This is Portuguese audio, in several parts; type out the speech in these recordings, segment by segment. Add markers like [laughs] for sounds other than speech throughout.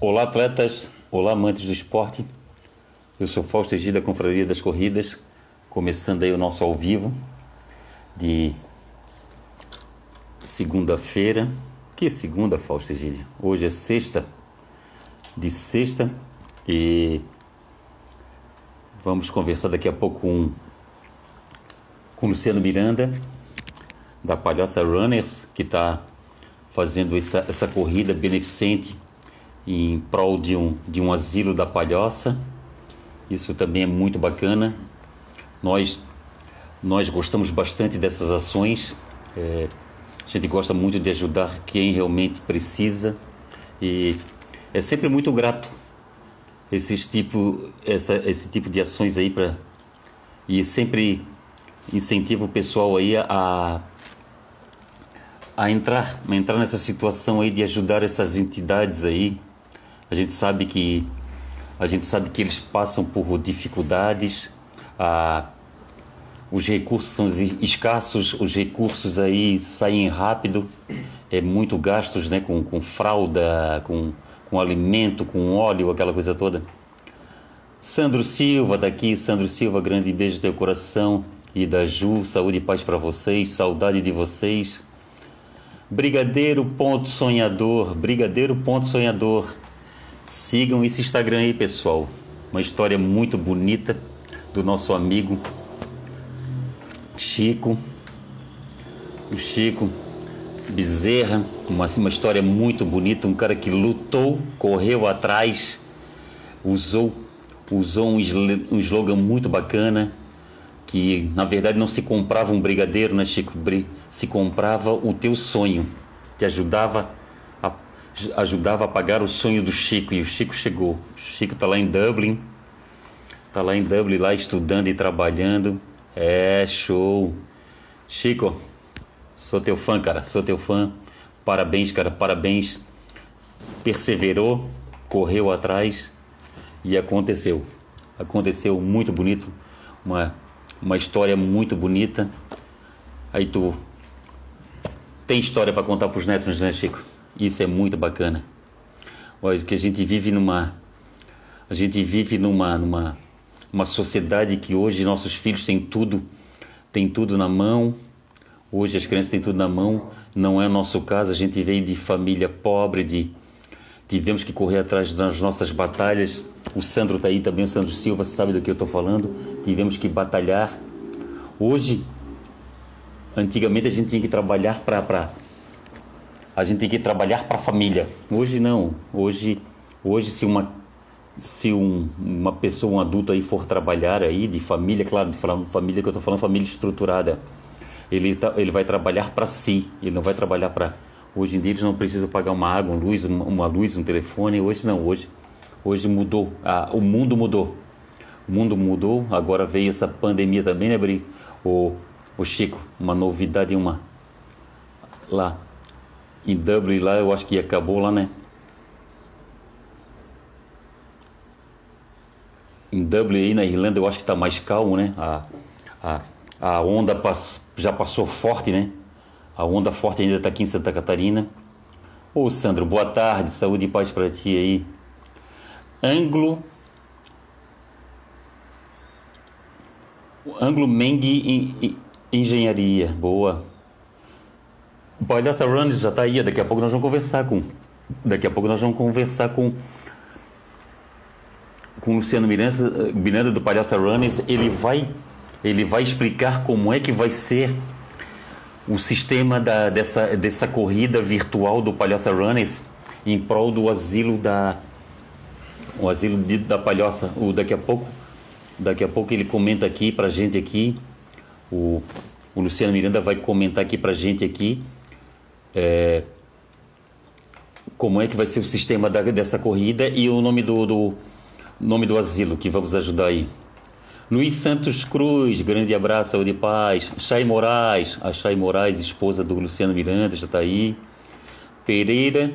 Olá, atletas. Olá, amantes do esporte. Eu sou Fausto Egida, da Confraria das Corridas, começando aí o nosso ao vivo de segunda-feira. Que segunda, Fausto Egídio? Hoje é sexta, de sexta, e vamos conversar daqui a pouco com, com Luciano Miranda, da Palhaça Runners, que está fazendo essa, essa corrida beneficente em prol de um, de um asilo da palhoça. Isso também é muito bacana. Nós, nós gostamos bastante dessas ações. É, a gente gosta muito de ajudar quem realmente precisa e é sempre muito grato esse tipo, essa, esse tipo de ações aí para e sempre incentivo o pessoal aí a a entrar, a entrar nessa situação aí de ajudar essas entidades aí a gente sabe que a gente sabe que eles passam por dificuldades, ah, os recursos são escassos, os recursos aí saem rápido, é muito gastos, né, com, com fralda, com, com alimento, com óleo, aquela coisa toda. Sandro Silva daqui, Sandro Silva, grande beijo no teu coração e da Ju, saúde e paz para vocês, saudade de vocês. Brigadeiro ponto sonhador, brigadeiro ponto sonhador. Sigam esse Instagram aí, pessoal. Uma história muito bonita do nosso amigo Chico. O Chico Bezerra, uma, uma história muito bonita, um cara que lutou, correu atrás, usou, usou um, um slogan muito bacana, que na verdade não se comprava um brigadeiro, né, Chico? Se comprava o teu sonho, te ajudava ajudava a pagar o sonho do Chico e o Chico chegou. O Chico está lá em Dublin, está lá em Dublin lá estudando e trabalhando. É show. Chico, sou teu fã, cara, sou teu fã. Parabéns, cara, parabéns. Perseverou, correu atrás e aconteceu. Aconteceu muito bonito, uma uma história muito bonita. Aí tu tem história para contar para os netos, né, Chico? Isso é muito bacana. Olha, que a gente vive numa a gente vive numa numa uma sociedade que hoje nossos filhos têm tudo, têm tudo na mão. Hoje as crianças têm tudo na mão. Não é o nosso caso. A gente veio de família pobre, de tivemos que correr atrás das nossas batalhas. O Sandro está aí também, o Sandro Silva sabe do que eu estou falando. Tivemos que batalhar. Hoje, antigamente a gente tinha que trabalhar para a gente tem que trabalhar para a família. Hoje não. Hoje, hoje se uma se um, uma pessoa, um adulto aí for trabalhar aí de família, claro, de família que eu estou falando, família estruturada, ele tá, ele vai trabalhar para si. Ele não vai trabalhar para Hoje em dia eles não precisam pagar uma água, uma luz, uma, uma luz, um telefone. Hoje não. Hoje, hoje mudou. Ah, o mundo mudou. O mundo mudou. Agora veio essa pandemia também, né, Bri? O, o Chico, uma novidade, uma lá em Dublin lá, eu acho que acabou lá, né? Em Dublin aí na Irlanda eu acho que está mais calmo, né? A, a, a onda pass, já passou forte, né? A onda forte ainda está aqui em Santa Catarina. Ô Sandro, boa tarde, saúde e paz para ti aí. Anglo Anglo Meng Engenharia, boa. O Palhaça Runs já está aí, daqui a pouco nós vamos conversar com. Daqui a pouco nós vamos conversar com. Com o Luciano Miranda, do Palhaça Runners, ele vai, ele vai explicar como é que vai ser o sistema da, dessa, dessa corrida virtual do Palhaça Runners em prol do asilo da o asilo de, da Palhoça. O daqui a pouco, daqui a pouco ele comenta aqui para gente aqui. O, o Luciano Miranda vai comentar aqui para gente aqui é, como é que vai ser o sistema da, dessa corrida e o nome do, do, nome do asilo que vamos ajudar aí. Luiz Santos Cruz, grande abraço, saúde e paz. Chay Moraes, a Chay Moraes, esposa do Luciano Miranda, já está aí. Pereira.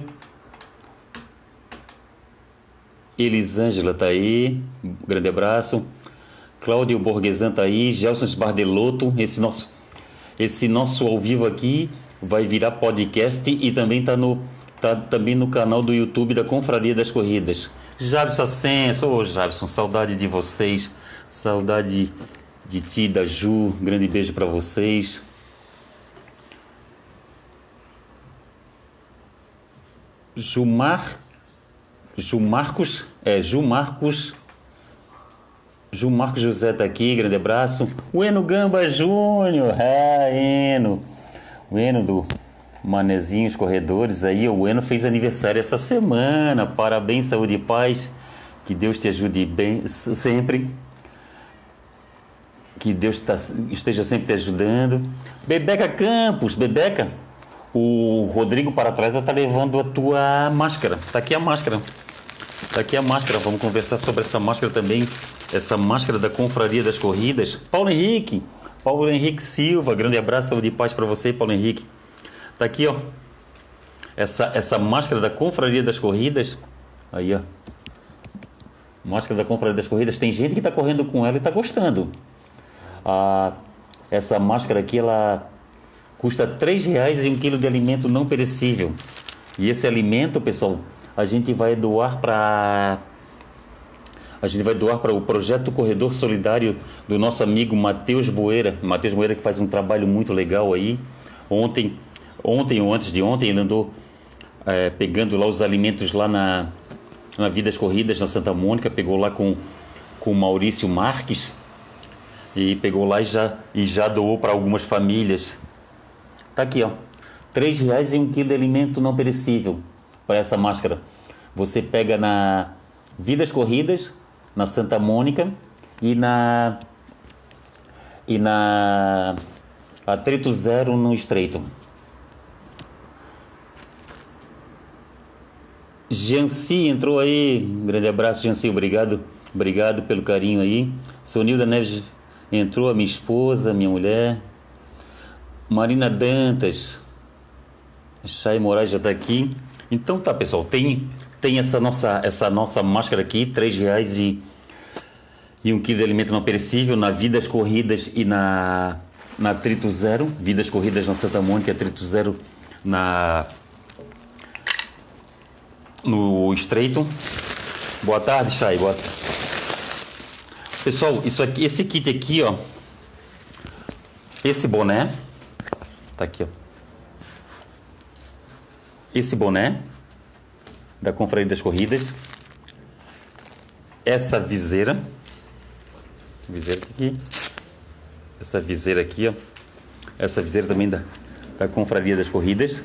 Elisângela está aí, grande abraço. Cláudio Borgesan está aí. Gelson Bardelotto, esse nosso, esse nosso ao vivo aqui vai virar podcast e também está no, Tá também no canal do YouTube da Confraria das Corridas. Jabson Ascenso, ô oh, Jabson, saudade de vocês, saudade de ti, da Ju, grande beijo para vocês. Jumar, Jumarcos, é, Jumarcos, Jumarcos José tá aqui, grande abraço. O Eno Gamba Júnior, é, Eno, o Eno do Manezinhos Corredores aí, o Eno fez aniversário essa semana, parabéns, saúde e paz, que Deus te ajude bem sempre, que Deus tá, esteja sempre te ajudando. Bebeca Campos, Bebeca, o Rodrigo para atleta tá levando a tua máscara. Tá aqui a máscara. Tá aqui a máscara. Vamos conversar sobre essa máscara também. Essa máscara da Confraria das Corridas. Paulo Henrique. Paulo Henrique Silva. Grande abraço, saúde e paz para você, Paulo Henrique. Tá aqui, ó. Essa, essa máscara da Confraria das Corridas. Aí, ó. Máscara da Confraria das Corridas. Tem gente que tá correndo com ela e tá gostando. Ah, essa máscara aqui, ela custa R$ reais e um quilo de alimento não perecível. E esse alimento, pessoal, a gente vai doar para a gente vai doar para o projeto Corredor Solidário do nosso amigo Matheus Boeira. Matheus Boeira que faz um trabalho muito legal aí. Ontem, ontem ou antes de ontem, ele andou é, pegando lá os alimentos lá na, na Vidas Corridas, na Santa Mônica, pegou lá com, com o Maurício Marques e pegou lá e já, e já doou para algumas famílias Tá aqui, ó. Três reais e um quilo de alimento não perecível para essa máscara. Você pega na Vidas Corridas, na Santa Mônica e na e na Atrito Zero no Estreito. Janci entrou aí. Grande abraço, Janci. Obrigado. Obrigado pelo carinho aí. Sonilda Neves entrou, a minha esposa, minha mulher. Marina Dantas, Chay Moraes já está aqui. Então tá, pessoal, tem, tem essa, nossa, essa nossa máscara aqui, três reais e, e um quilo de alimento não perecível na Vidas Corridas e na, na Trito Zero. Vidas Corridas na Santa Mônica, Trito Zero na no Estreito. Boa tarde, Chay. Boa Pessoal, isso aqui, esse kit aqui, ó, esse boné Tá aqui, ó. Esse boné da Confraria das Corridas. Essa viseira. Viseira aqui. Essa viseira aqui, ó. Essa viseira também da, da Confraria das Corridas.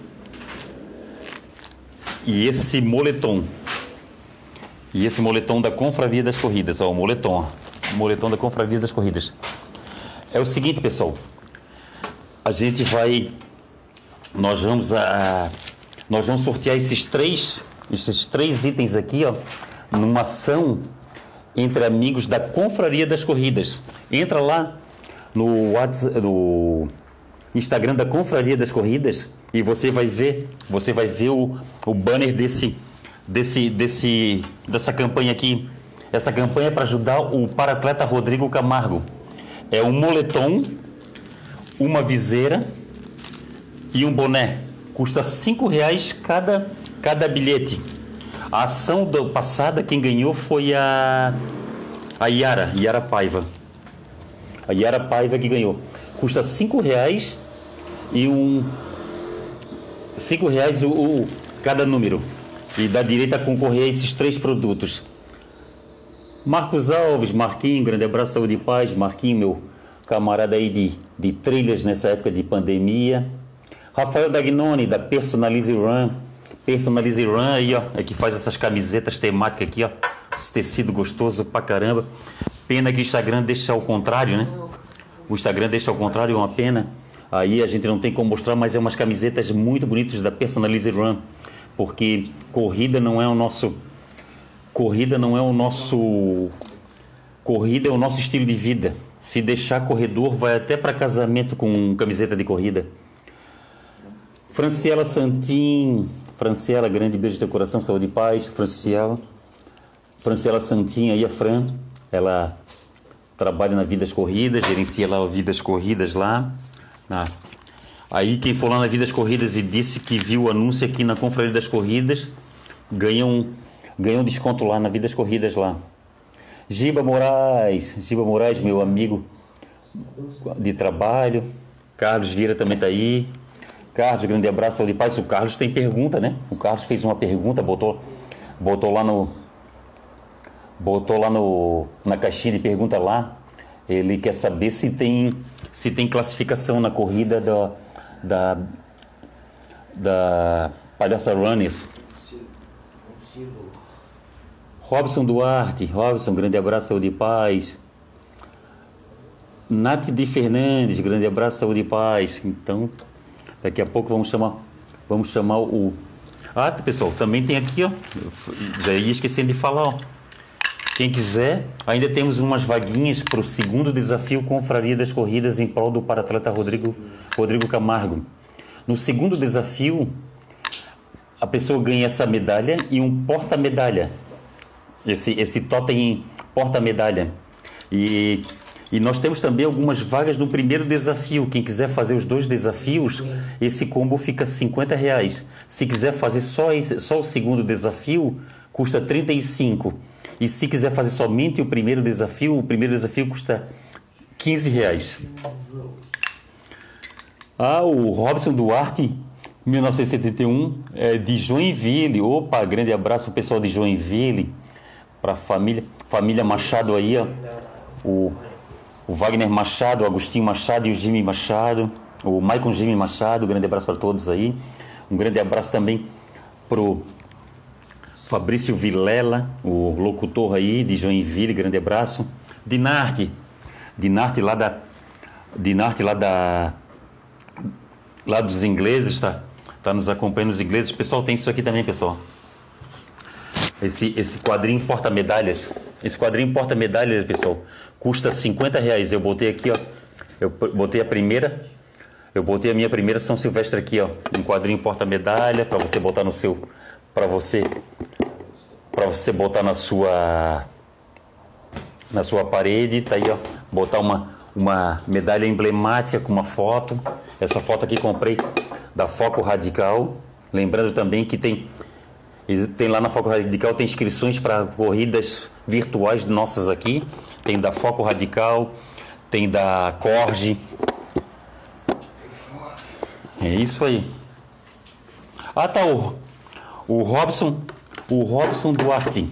E esse moletom. E esse moletom da Confraria das Corridas, ó, o moletom, ó. O moletom da Confraria das Corridas. É o seguinte, pessoal a gente vai nós vamos a nós vamos sortear esses três esses três itens aqui, ó, numa ação entre amigos da Confraria das Corridas. Entra lá no WhatsApp, no Instagram da Confraria das Corridas e você vai ver, você vai ver o, o banner desse desse desse dessa campanha aqui. Essa campanha é para ajudar o paratleta Rodrigo Camargo. É um moletom uma viseira e um boné. Custa cinco reais cada, cada bilhete. A ação do passada, quem ganhou foi a, a Yara, Yara Paiva. A Yara Paiva que ganhou. Custa cinco reais e um... Cinco reais o, o cada número. E dá direito a concorrer a esses três produtos. Marcos Alves, Marquinho, grande abraço, saúde e paz. Marquinho, meu camarada aí de, de trilhas nessa época de pandemia. Rafael Dagnoni, da Personalize Run. Personalize Run aí, ó, é que faz essas camisetas temáticas aqui, ó. Esse tecido gostoso pra caramba. Pena que o Instagram deixa ao contrário, né? O Instagram deixa ao contrário, é uma pena. Aí a gente não tem como mostrar, mas é umas camisetas muito bonitas da Personalize Run. Porque corrida não é o nosso. Corrida não é o nosso. Corrida é o nosso estilo de vida. Se deixar corredor, vai até para casamento com camiseta de corrida. Franciela Santin, Franciela, grande beijo de teu coração, saúde e paz. Franciela, Franciela Santin, aí a Fran, ela trabalha na Vidas Corridas, gerencia lá o Vidas Corridas lá, Aí quem for lá na Vidas Corridas e disse que viu o anúncio aqui na Confraria das Corridas, ganha um, ganha um desconto lá na Vidas Corridas lá. Giba Moraes, Giba Moraes, meu amigo de trabalho. Carlos Vieira também está aí. Carlos, grande abraço, saúde e paz. O Carlos tem pergunta, né? O Carlos fez uma pergunta, botou, botou lá no. Botou lá no, na caixinha de pergunta lá. Ele quer saber se tem, se tem classificação na corrida da, da, da Palhaça Runners. Robson Duarte, Robson, grande abraço, saúde e paz. Nath de Fernandes, grande abraço, saúde e paz. Então, Daqui a pouco vamos chamar, vamos chamar o. Ah, pessoal, também tem aqui, ó. Ia esquecendo de falar, ó. Quem quiser, ainda temos umas vaguinhas para o segundo desafio Confraria das Corridas em prol do paratleta Rodrigo, Rodrigo Camargo. No segundo desafio, a pessoa ganha essa medalha e um porta-medalha. Esse, esse totem porta-medalha. E e nós temos também algumas vagas no primeiro desafio. Quem quiser fazer os dois desafios, esse combo fica 50 reais. Se quiser fazer só, esse, só o segundo desafio, custa 35. E se quiser fazer somente o primeiro desafio, o primeiro desafio custa 15 reais. Ah, o Robson Duarte, 1971, é de Joinville. Opa, grande abraço para o pessoal de Joinville, para a família, família Machado aí, ó. O o Wagner Machado, o Agostinho Machado e o Jimmy Machado, o Maicon Jimmy Machado, um grande abraço para todos aí. Um grande abraço também pro Fabrício Vilela, o locutor aí de Joinville, grande abraço. Dinarte, Dinarte lá da Dinarte lá da lá dos ingleses, tá? Tá nos acompanhando os ingleses. Pessoal, tem isso aqui também, pessoal. Esse esse quadrinho porta medalhas. Esse quadrinho porta medalhas, pessoal custa 50 reais. Eu botei aqui, ó. Eu botei a primeira. Eu botei a minha primeira São Silvestre aqui, ó. Um quadrinho porta-medalha para você botar no seu. para você. para você botar na sua. na sua parede. Tá aí, ó. Botar uma, uma medalha emblemática com uma foto. Essa foto aqui comprei da Foco Radical. Lembrando também que tem tem lá na Foco Radical tem inscrições para corridas virtuais nossas aqui. Tem da Foco Radical, tem da Corge. É isso aí. Ah, tá o, o Robson, o Robson Duarte.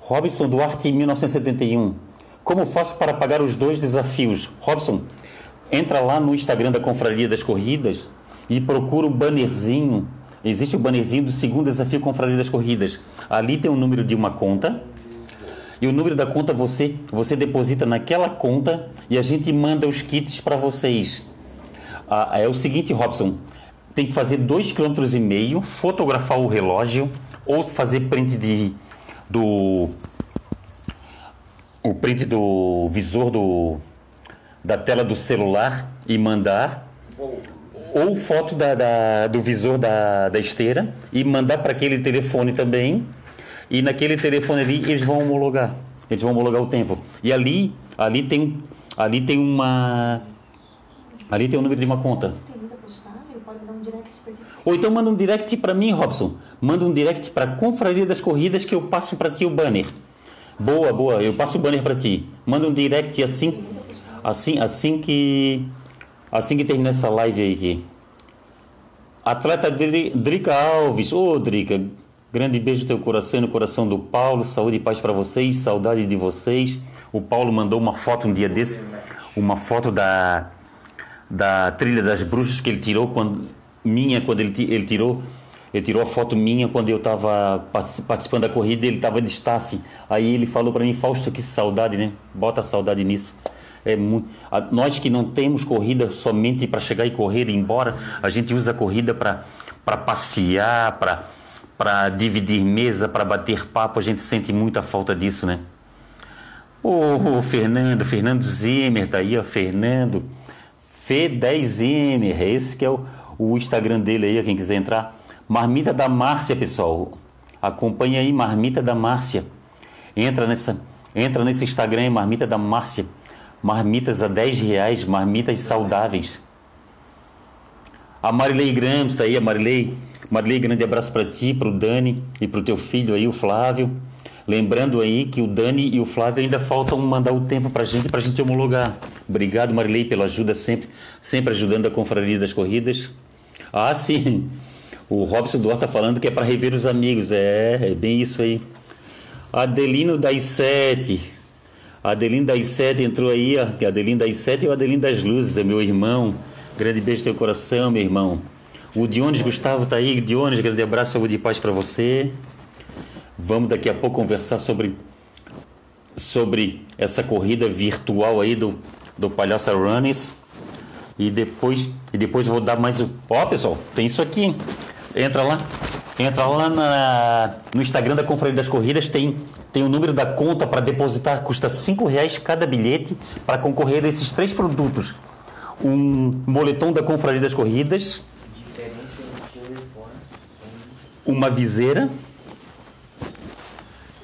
Robson Duarte 1971. Como faço para pagar os dois desafios? Robson, entra lá no Instagram da Confraria das Corridas e procura o bannerzinho Existe o bannerzinho do segundo desafio Confraria das Corridas. Ali tem o número de uma conta. E o número da conta você você deposita naquela conta e a gente manda os kits para vocês. Ah, é o seguinte, Robson, tem que fazer dois km e meio, fotografar o relógio ou fazer print de do o print do visor do da tela do celular e mandar ou foto da, da, do visor da, da esteira e mandar para aquele telefone também. E naquele telefone ali eles vão homologar. Eles vão homologar o tempo. E ali, ali tem, ali tem uma, ali tem o número de uma conta. Ou então manda um direct para mim, Robson. Manda um direct para a Confraria das Corridas que eu passo para ti o banner. Boa, boa. Eu passo o banner para ti. Manda um direct assim, assim, assim que Assim que terminar essa live aí aqui. Atleta Drica Alves. Ô, oh, Drica, grande beijo no teu coração e no coração do Paulo. Saúde e paz para vocês. Saudade de vocês. O Paulo mandou uma foto um dia desse. Uma foto da, da trilha das bruxas que ele tirou quando minha quando ele, ele tirou ele tirou a foto minha quando eu estava participando da corrida ele estava de staff aí ele falou para mim Fausto que saudade né bota saudade nisso é muito, nós que não temos corrida somente para chegar e correr e ir embora, a gente usa a corrida para passear, para dividir mesa, para bater papo, a gente sente muita falta disso, né? Ô, oh, Fernando, Fernando Zimmer tá aí, ó, Fernando. F10Zimmer, esse que é o, o Instagram dele aí, quem quiser entrar. Marmita da Márcia, pessoal. Acompanha aí, Marmita da Márcia. Entra nessa, entra nesse Instagram, Marmita da Márcia marmitas a 10 reais, marmitas saudáveis. A Marilei Grams tá aí, a Marilei. Marilei, grande abraço para ti, para o Dani e para o teu filho aí, o Flávio. Lembrando aí que o Dani e o Flávio ainda faltam mandar o tempo para gente, para gente homologar. Obrigado, Marilei, pela ajuda sempre, sempre ajudando a Confraria das Corridas. Ah, sim. O Robson Duarte tá falando que é para rever os amigos. É, é bem isso aí. Adelino das Sete. Adelino das Sete entrou aí, ó. Adelino das Sete e o Adelino das Luzes, é meu irmão. Grande beijo no teu coração, meu irmão. O Dionis Gustavo tá aí. Dionis, grande abraço, saúde e paz para você. Vamos daqui a pouco conversar sobre sobre essa corrida virtual aí do do Palhaça Runners. E depois e depois vou dar mais o Ó, pessoal, tem isso aqui. Entra lá. Entra lá na, no Instagram da Confraria das Corridas, tem, tem o número da conta para depositar, custa cinco reais cada bilhete para concorrer a esses três produtos. Um moletom da Confraria das Corridas, uma viseira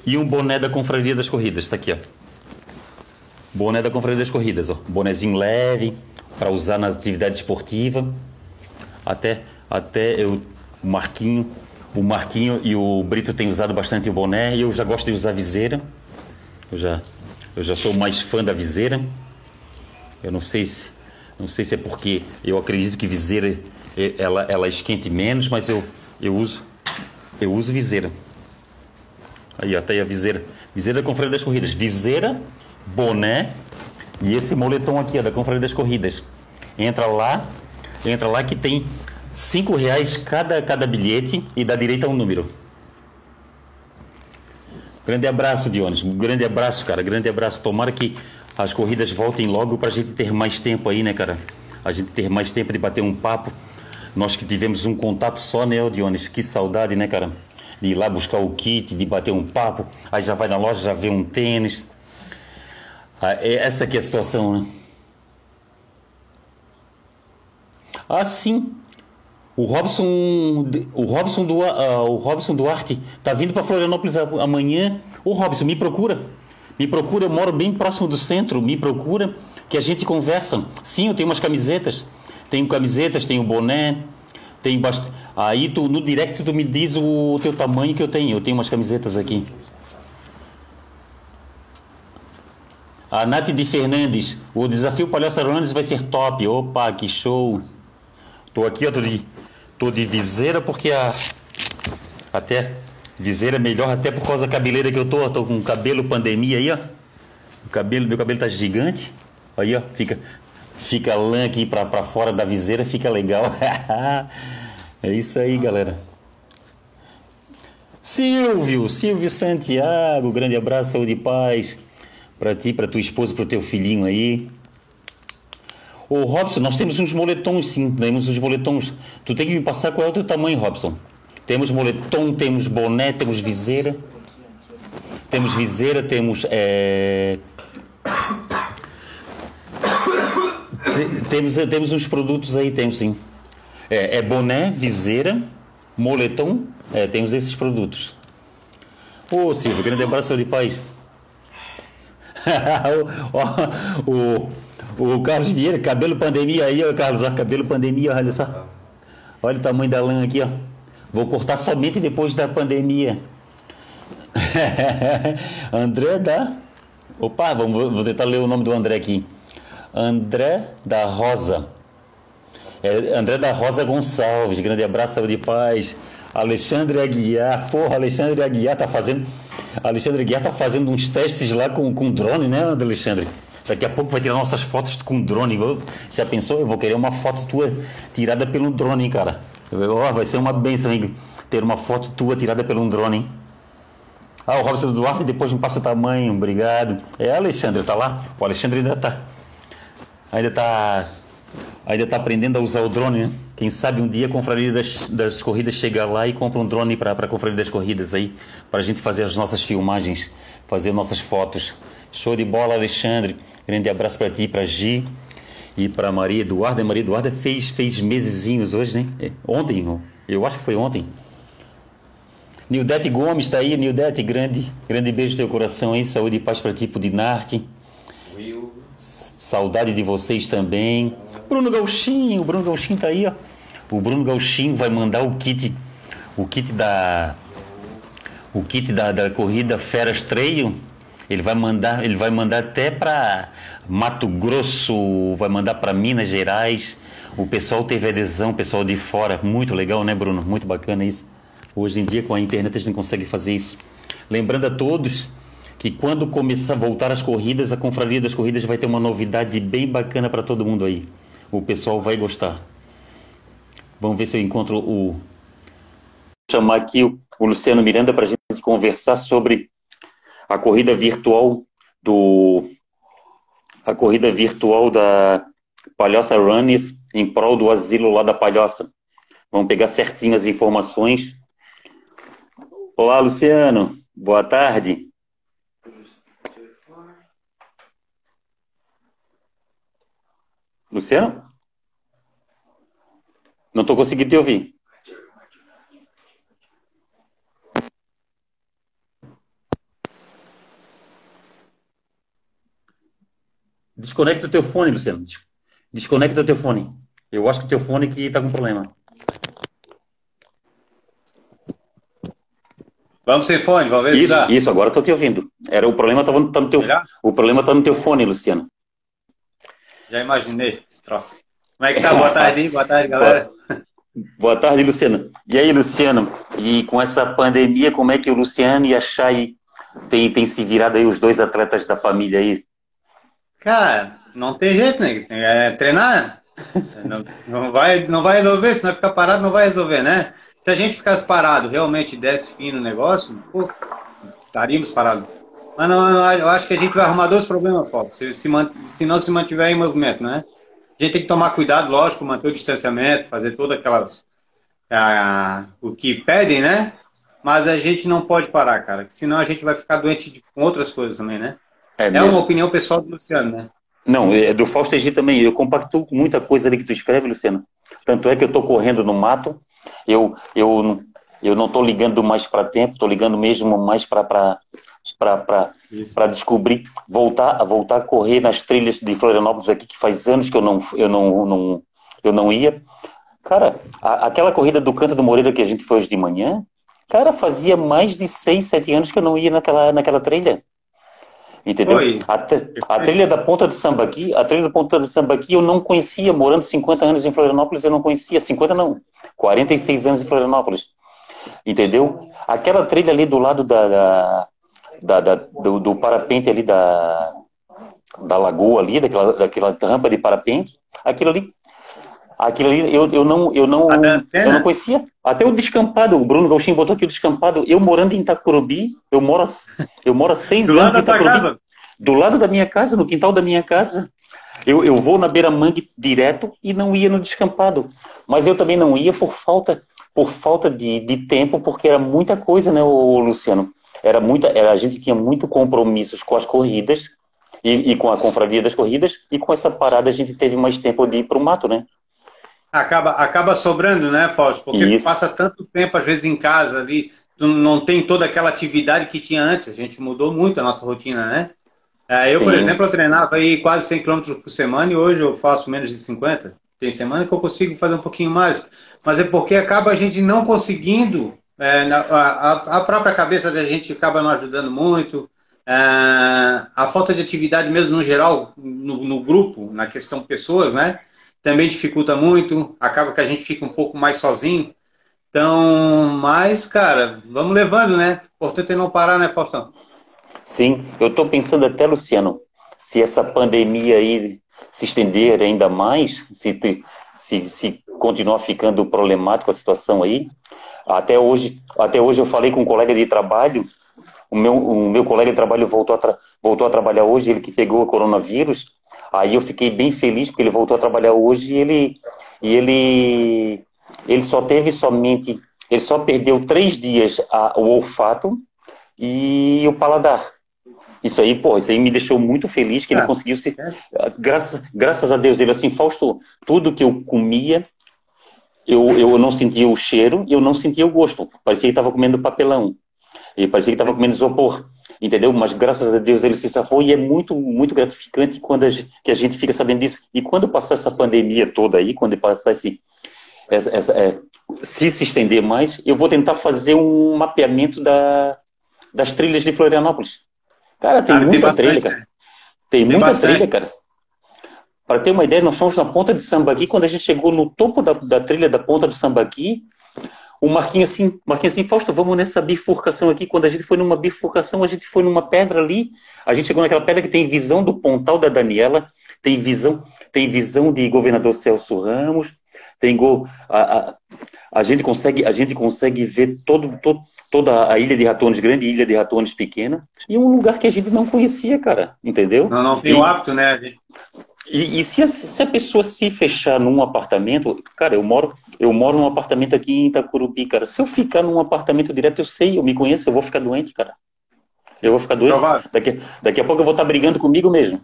e um boné da Confraria das Corridas. Está aqui, ó. Boné da Confraria das Corridas, ó. Bonézinho leve para usar na atividade esportiva. Até, até eu, Marquinho, o Marquinho e o Brito têm usado bastante o boné e eu já gosto de usar viseira. Eu já, eu já sou mais fã da viseira. Eu não sei se, não sei se é porque eu acredito que viseira eh, ela, ela esquente menos, mas eu, eu uso eu uso viseira. Aí, até a viseira. Viseira da Confraria das Corridas. Viseira, boné e esse moletom aqui, ó, da Confraria das Corridas. Entra lá, entra lá que tem cinco reais cada, cada bilhete e dá direito a um número. Grande abraço, Dionis. Grande abraço, cara. Grande abraço. Tomara que as corridas voltem logo para a gente ter mais tempo aí, né, cara? A gente ter mais tempo de bater um papo. Nós que tivemos um contato só, né, Dionis? Que saudade, né, cara? De ir lá buscar o kit, de bater um papo. Aí já vai na loja, já vê um tênis. Ah, é essa aqui é a situação, né? Ah, sim. O Robson, o Robson, do, uh, o Robson Duarte tá vindo para Florianópolis amanhã. Ô Robson, me procura. Me procura, eu moro bem próximo do centro. Me procura que a gente conversa. Sim, eu tenho umas camisetas. Tenho camisetas, tenho boné, tenho bast... Aí tu, no direct tu me diz o teu tamanho que eu tenho. Eu tenho umas camisetas aqui. A Nath de Fernandes, o desafio Palhaço Arones vai ser top. Opa, que show. Tô aqui, ó, tô tô de viseira porque a. Até. Viseira melhor até por causa da cabeleira que eu tô. Tô com cabelo pandemia aí, ó. O cabelo, meu cabelo tá gigante. Aí, ó, fica, fica lã aqui pra, pra fora da viseira, fica legal. [laughs] é isso aí, galera. Silvio, Silvio Santiago, grande abraço, saúde e paz para ti, para tua esposa, para o teu filhinho aí. Ô Robson, nós temos uns moletons sim, temos uns moletons. Tu tem que me passar qual é o teu tamanho, Robson. Temos moletom, temos boné, temos viseira. Temos viseira, temos. É... temos, temos uns produtos aí, temos sim. É, é boné, viseira, moletom, é, temos esses produtos. Ô Silvio, grande abraço de paz. [laughs] o, o, o Carlos Vieira, cabelo pandemia aí, ó, Carlos, ó, cabelo pandemia, olha só. Olha o tamanho da lã aqui, ó. Vou cortar somente depois da pandemia. [laughs] André da. Opa, vamos, vou tentar ler o nome do André aqui. André da Rosa. É, André da Rosa Gonçalves, grande abraço, saúde e paz. Alexandre Aguiar, porra, Alexandre Aguiar tá fazendo. Alexandre Aguiar tá fazendo uns testes lá com, com drone, né, Alexandre? Daqui a pouco vai tirar nossas fotos com drone. Já pensou? Eu vou querer uma foto tua tirada pelo drone, cara. Oh, vai ser uma benção, hein? Ter uma foto tua tirada pelo drone? Ah, o Robson Duarte depois me passa o tamanho, obrigado. É, Alexandre, tá lá? O Alexandre ainda tá. Ainda tá. Ainda tá aprendendo a usar o drone, né? Quem sabe um dia a Confraria das, das Corridas chega lá e compra um drone para a Confraria das Corridas aí, para a gente fazer as nossas filmagens, fazer nossas fotos. Show de bola, Alexandre. Grande abraço para ti, para Gi e para Maria Eduarda. Maria Eduarda fez, fez mesezinhos hoje, né? É, ontem, eu acho que foi ontem. Nildete Gomes está aí, Nildete, grande, grande beijo no teu coração aí, saúde e paz para ti, pro Dinarte. Saudade de vocês também. Bruno Gauchinho, o Bruno Gauchinho tá aí, ó. o Bruno Gauchinho vai mandar o kit, o kit da o kit da, da corrida Feras Trail. Ele vai mandar, ele vai mandar até para Mato Grosso, vai mandar para Minas Gerais. O pessoal teve adesão, o pessoal de fora, muito legal, né, Bruno? Muito bacana isso. Hoje em dia com a internet a gente consegue fazer isso. Lembrando a todos que quando começar a voltar as corridas, a Confraria das Corridas vai ter uma novidade bem bacana para todo mundo aí. O pessoal vai gostar. Vamos ver se eu encontro o. Vou chamar aqui o, o Luciano Miranda para a gente conversar sobre a corrida virtual do. A corrida virtual da Palhoça Runners em prol do asilo lá da Palhoça. Vamos pegar certinho as informações. Olá, Luciano. Boa tarde. Luciano? Não estou conseguindo te ouvir. Desconecta o teu fone, Luciano. Desconecta o teu fone. Eu acho que o teu fone que está com problema. Vamos sem fone, vamos ver isso, se dá. Isso, agora estou te ouvindo. Era o problema estava tá no teu, o problema está no teu fone, Luciano. Já imaginei esse troço. Como é que tá? Boa tarde, hein? Boa tarde, galera. [laughs] Boa tarde, Luciano. E aí, Luciano? E com essa pandemia, como é que o Luciano e a Chay tem, tem se virado aí, os dois atletas da família aí? Cara, não tem jeito, né? É treinar. Não, não, vai, não vai resolver, se não ficar parado, não vai resolver, né? Se a gente ficasse parado, realmente desse fim no negócio, pô, estaríamos parados. Mas não, eu acho que a gente vai arrumar dois problemas, Paulo, se, se, se não se mantiver em movimento, né? A gente tem que tomar cuidado, lógico, manter o distanciamento, fazer todas aquelas. Ah, o que pedem, né? Mas a gente não pode parar, cara, senão a gente vai ficar doente de, com outras coisas também, né? É, é uma opinião pessoal do Luciano, né? Não, é do Fausto Egito também. Eu compacto com muita coisa ali que tu escreve, Luciano. Tanto é que eu estou correndo no mato, eu, eu, eu não estou ligando mais para tempo, estou ligando mesmo mais para para descobrir, voltar, voltar a correr nas trilhas de Florianópolis aqui, que faz anos que eu não, eu não, não, eu não ia. Cara, a, aquela corrida do Canto do Moreira que a gente foi hoje de manhã, cara, fazia mais de seis, sete anos que eu não ia naquela, naquela trilha. Entendeu? A, a, trilha da Ponta do Sambaqui, a trilha da Ponta do Sambaqui eu não conhecia, morando 50 anos em Florianópolis, eu não conhecia, 50 não, 46 anos em Florianópolis. Entendeu? Aquela trilha ali do lado da, da da, da do, do, parapente ali da, da lagoa ali, daquela, daquela rampa de parapente, aquilo ali, aquilo ali eu, eu não, eu não, eu não conhecia. Até o descampado, o Bruno Gauchinho botou aqui o descampado. Eu morando em Itacurubi, eu moro, eu moro há seis [laughs] do anos em Itacurubi. Do lado da minha casa, no quintal da minha casa. Eu, eu vou na beira-mangue direto e não ia no descampado. Mas eu também não ia por falta, por falta de, de tempo, porque era muita coisa, né, o Luciano? era muita, era, a gente tinha muito compromissos com as corridas e, e, com a confraria das corridas, e com essa parada a gente teve mais tempo de ir para o mato, né? Acaba, acaba sobrando, né, Fausto? Porque Isso. passa tanto tempo, às vezes, em casa ali, não tem toda aquela atividade que tinha antes. A gente mudou muito a nossa rotina, né? É, eu, Sim. por exemplo, eu treinava aí quase 100 km por semana e hoje eu faço menos de 50. Tem semana que eu consigo fazer um pouquinho mais. Mas é porque acaba a gente não conseguindo é, a, a, própria cabeça da gente acaba não ajudando muito. É, a falta de atividade mesmo no geral, no, no, grupo, na questão pessoas, né? Também dificulta muito. Acaba que a gente fica um pouco mais sozinho. Então, mas, cara, vamos levando, né? Importante é não parar, né, Faustão? Sim, eu estou pensando até, Luciano, se essa pandemia aí se estender ainda mais, se, se, se continuar ficando problemático a situação aí, até hoje, até hoje eu falei com um colega de trabalho, o meu, o meu colega de trabalho voltou a, voltou a trabalhar hoje, ele que pegou o coronavírus, aí eu fiquei bem feliz porque ele voltou a trabalhar hoje e ele, e ele, ele só teve somente, ele só perdeu três dias a, o olfato e o paladar. Isso aí, pô, isso aí me deixou muito feliz que ele ah, conseguiu se. Graças, graças a Deus, ele assim, Fausto, tudo que eu comia, eu, eu não sentia o cheiro e eu não sentia o gosto. Parecia que estava comendo papelão. E parecia que estava comendo isopor. Entendeu? Mas graças a Deus ele se safou e é muito, muito gratificante quando a gente, que a gente fica sabendo disso. E quando passar essa pandemia toda aí, quando passar esse, essa, essa, é, se se estender mais, eu vou tentar fazer um mapeamento da, das trilhas de Florianópolis. Cara, tem cara, muita tem trilha, cara. Né? Tem, tem muita bastante. trilha, cara. Para ter uma ideia, nós fomos na ponta de Sambaqui, quando a gente chegou no topo da, da trilha da ponta de Sambaqui, o Marquinhos assim, Marquinhos assim, Fausto, vamos nessa bifurcação aqui. Quando a gente foi numa bifurcação, a gente foi numa pedra ali, a gente chegou naquela pedra que tem visão do pontal da Daniela, tem visão, tem visão de governador Celso Ramos, tem gol, a, a, a, gente consegue, a gente consegue ver todo, todo, toda a ilha de Ratones grande e ilha de Ratones pequena, e um lugar que a gente não conhecia, cara, entendeu? Não, não tem o hábito, né? E, e se, a, se, a, pessoa se fechar num apartamento, cara, eu moro, eu moro num apartamento aqui em Itacurubi, cara. Se eu ficar num apartamento direto, eu sei, eu me conheço, eu vou ficar doente, cara. Eu vou ficar doente. Daqui, daqui a pouco eu vou estar brigando comigo mesmo.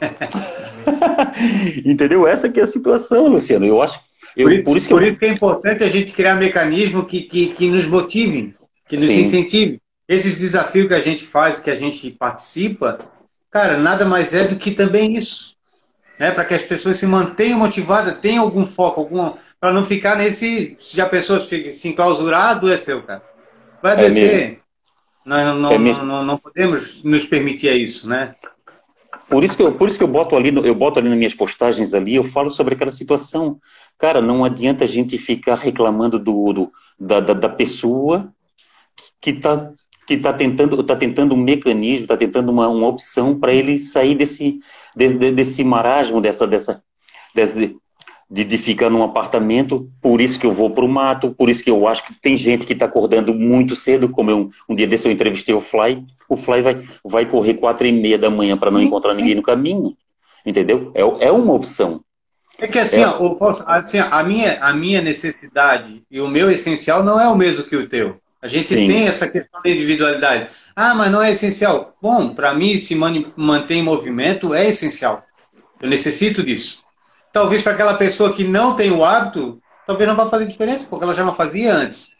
[laughs] Entendeu? Essa que é a situação, Luciano. Eu acho. Eu, por, isso, por, isso, que, por eu... isso, que é importante a gente criar mecanismo que, que, que nos motive, que nos Sim. incentive. Esses desafios que a gente faz, que a gente participa, cara, nada mais é do que também isso né, para que as pessoas se mantenham motivadas, tenham algum foco, algum, para não ficar nesse. Se a pessoa fica se enclausurar, adoeceu, cara. Vai é adoecer. É Nós não, é não, não, não, podemos nos permitir isso, né? Por isso que eu, por isso que eu boto ali, eu boto ali nas minhas postagens ali, eu falo sobre aquela situação. Cara, não adianta a gente ficar reclamando do, do da, da, da pessoa que está que está tentando, tá tentando um mecanismo, está tentando uma, uma opção para ele sair desse, desse, desse marasmo, dessa, dessa, desse, de, de ficar num apartamento, por isso que eu vou para o mato, por isso que eu acho que tem gente que está acordando muito cedo, como eu, um dia desse eu entrevistei o Fly, o Fly vai, vai correr quatro e meia da manhã para não encontrar ninguém no caminho, entendeu? É, é uma opção. É que assim, é. Ó, assim a, minha, a minha necessidade e o meu essencial não é o mesmo que o teu. A gente Sim. tem essa questão da individualidade. Ah, mas não é essencial. Bom, para mim, se manter em movimento é essencial. Eu necessito disso. Talvez para aquela pessoa que não tem o hábito, talvez não vá fazer diferença, porque ela já não fazia antes.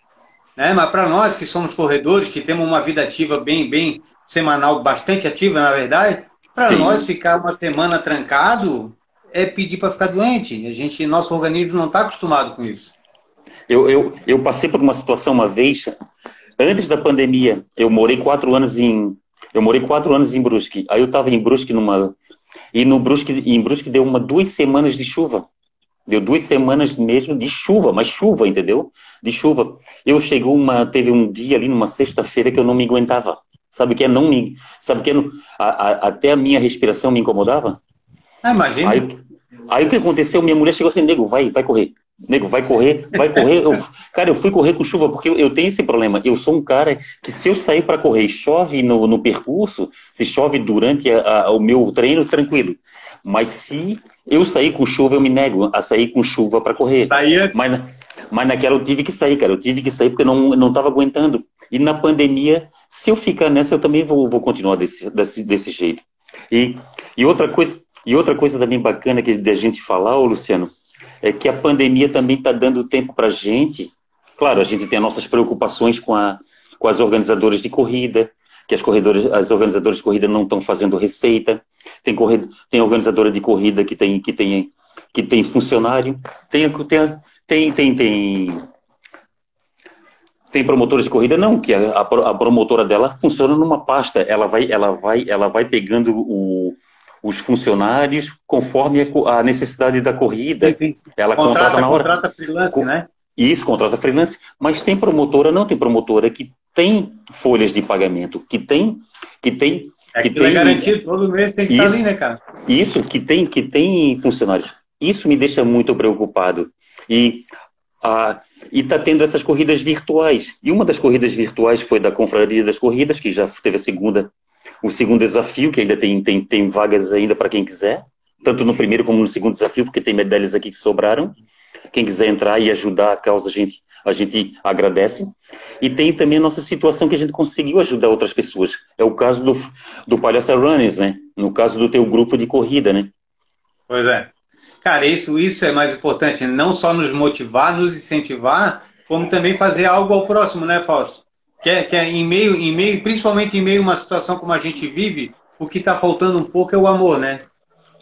Né? Mas para nós que somos corredores, que temos uma vida ativa bem, bem semanal, bastante ativa, na verdade, para nós ficar uma semana trancado é pedir para ficar doente. A gente, nosso organismo não está acostumado com isso. Eu, eu, eu passei por uma situação uma vez, antes da pandemia, eu morei quatro anos em. Eu morei quatro anos em Brusque. Aí eu estava em Brusque numa. E no Brusque, em Brusque deu uma duas semanas de chuva. Deu duas semanas mesmo de chuva, mas chuva, entendeu? De chuva. Eu cheguei uma, teve um dia ali numa sexta-feira que eu não me aguentava. Sabe o que é não me, sabe o que é, a, a, até a minha respiração me incomodava? Ah, imagina. Aí, aí o que aconteceu? Minha mulher chegou assim, nego, vai, vai correr. Nego, vai correr, vai correr. Eu, cara, eu fui correr com chuva porque eu, eu, tenho esse problema. Eu sou um cara que se eu sair para correr e chove no, no percurso, se chove durante a, a, o meu treino, tranquilo. Mas se eu sair com chuva, eu me nego a sair com chuva para correr. Saía? Mas, mas naquela eu tive que sair, cara. Eu tive que sair porque eu não, não tava aguentando. E na pandemia, se eu ficar nessa, eu também vou, vou continuar desse, desse, desse jeito. E, e outra coisa, e outra coisa também bacana que a gente falar, ô Luciano, é que a pandemia também está dando tempo para a gente. Claro, a gente tem as nossas preocupações com, a, com as organizadoras de corrida, que as, as organizadoras de corrida não estão fazendo receita. Tem, corred, tem organizadora de corrida que tem, que tem, que tem funcionário. Tem, tem, tem, tem, tem, tem promotores de corrida não, que a, a, promotora dela funciona numa pasta. Ela vai, ela vai, ela vai pegando o, os funcionários conforme a necessidade da corrida. Sim, sim. Ela contrata, contrata na hora. Contrata freelance, né? Isso, contrata freelance, mas tem promotora, não tem promotora que tem folhas de pagamento, que tem, que tem, é que, que tem é garantido todo mês tem que isso, estar ali, né, cara? Isso, que tem, que tem funcionários. Isso me deixa muito preocupado. E a e está tendo essas corridas virtuais. E uma das corridas virtuais foi da Confraria das Corridas, que já teve a segunda o segundo desafio, que ainda tem, tem, tem vagas ainda para quem quiser, tanto no primeiro como no segundo desafio, porque tem medalhas aqui que sobraram. Quem quiser entrar e ajudar a causa, a gente, a gente agradece. E tem também a nossa situação que a gente conseguiu ajudar outras pessoas. É o caso do, do Palhaça Runners, né? No caso do teu grupo de corrida, né? Pois é. Cara, isso, isso é mais importante, não só nos motivar, nos incentivar, como também fazer algo ao próximo, né, Fausto? Que é, que é em meio, em meio, principalmente em meio a uma situação como a gente vive, o que está faltando um pouco é o amor, né?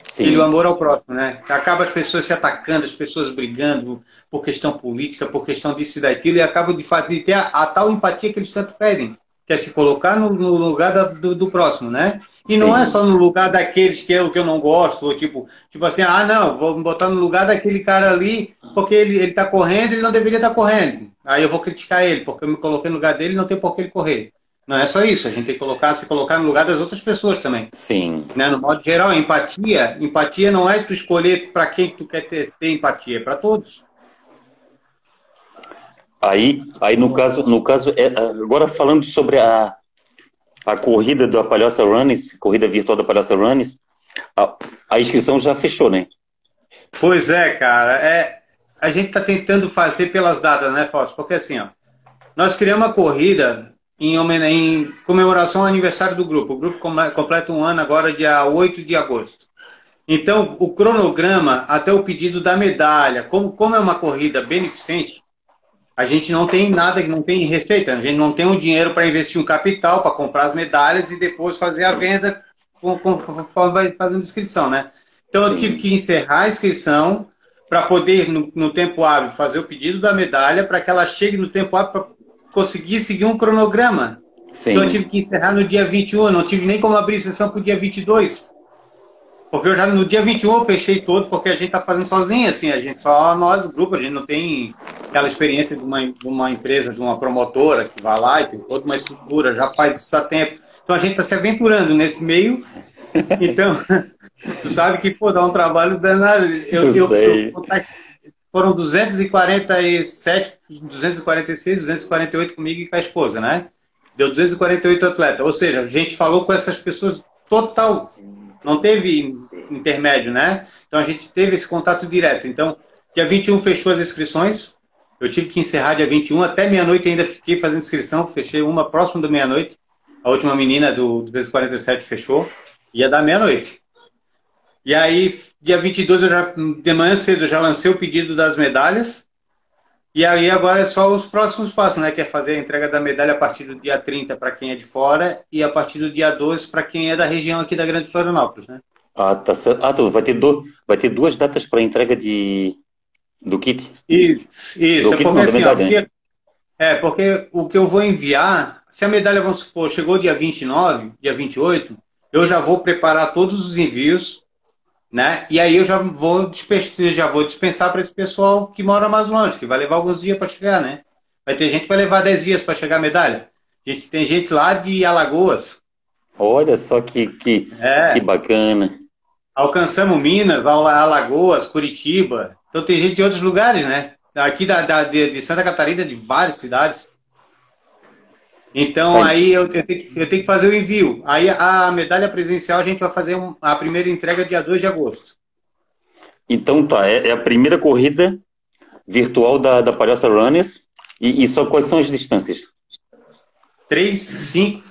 Sim. E o amor ao próximo, né? Acaba as pessoas se atacando, as pessoas brigando por questão política, por questão disso e daquilo, e acaba de fato de ter a, a, tal empatia que eles tanto pedem, que é se colocar no, no lugar da, do, do, próximo, né? E Sim. não é só no lugar daqueles que é o que eu não gosto, ou tipo, tipo assim, ah, não, vou me botar no lugar daquele cara ali, porque ele, ele tá correndo, ele não deveria estar tá correndo. Aí eu vou criticar ele, porque eu me coloquei no lugar dele e não tem por que ele correr. Não é só isso, a gente tem que colocar, se colocar no lugar das outras pessoas também. Sim. Né? No modo geral, empatia, empatia não é tu escolher para quem tu quer ter, ter empatia, é para todos. Aí, aí no caso, no caso, é, agora falando sobre a, a corrida da Palhoça Runners, corrida virtual da Palhoça Runners, a, a inscrição já fechou, né? Pois é, cara. É, a gente está tentando fazer pelas datas, né, Fausto? Porque assim, ó, nós criamos uma corrida em, em comemoração ao aniversário do grupo. O grupo completa um ano agora, dia 8 de agosto. Então, o cronograma, até o pedido da medalha, como, como é uma corrida beneficente, a gente não tem nada, não tem receita, a gente não tem o um dinheiro para investir um capital, para comprar as medalhas e depois fazer a venda conforme fazendo inscrição, né? Então, Sim. eu tive que encerrar a inscrição para poder, no, no, tempo hábil, fazer o pedido da medalha para que ela chegue no tempo hábil conseguir seguir um cronograma. Sim. Então eu tive que encerrar no dia 21, eu não tive nem como abrir sessão para o dia 22. Porque eu já no dia 21 eu fechei todo, porque a gente está fazendo sozinho, assim, a gente só nós, o grupo, a gente não tem aquela experiência de uma, de uma empresa, de uma promotora que vai lá e tem toda uma estrutura, já faz isso há tempo. Então a gente está se aventurando nesse meio. Então, [laughs] tu sabe que, pô, dá um trabalho danado. Eu, eu, eu, eu foram 247, 246, 248 comigo e com a esposa, né? Deu 248 atletas. Ou seja, a gente falou com essas pessoas total. Não teve intermédio, né? Então a gente teve esse contato direto. Então, dia 21 fechou as inscrições. Eu tive que encerrar dia 21. Até meia-noite ainda fiquei fazendo inscrição. Fechei uma próximo da meia-noite. A última menina do 247 fechou. Ia dar meia-noite. E aí Dia 22, eu já, de manhã cedo, eu já lancei o pedido das medalhas. E aí agora é só os próximos passos, né? Que é fazer a entrega da medalha a partir do dia 30 para quem é de fora e a partir do dia 12 para quem é da região aqui da Grande Florianópolis, né? Ah, tá certo. Ah, tu vai ter, do, vai ter duas datas para entrega de, do kit? Isso, isso. Do é, porque, assim, ó, porque, né? é, porque o que eu vou enviar, se a medalha, vamos supor, chegou dia 29, dia 28, eu já vou preparar todos os envios né? E aí eu já vou dispensar, já vou dispensar para esse pessoal que mora mais longe, que vai levar alguns dias para chegar, né? Vai ter gente que vai levar 10 dias para chegar a medalha. A gente tem gente lá de Alagoas. Olha só que, que, é. que bacana. Alcançamos Minas, Alagoas, Curitiba. Então tem gente de outros lugares, né? Aqui da, da de, de Santa Catarina, de várias cidades. Então aí eu, eu, tenho que, eu, tenho que, fazer o envio. Aí a medalha presencial a gente vai fazer um, a primeira entrega dia 2 de agosto. Então tá, é, é a primeira corrida virtual da, da Palhoça Runners. E, e, só quais são as distâncias? 3, 5,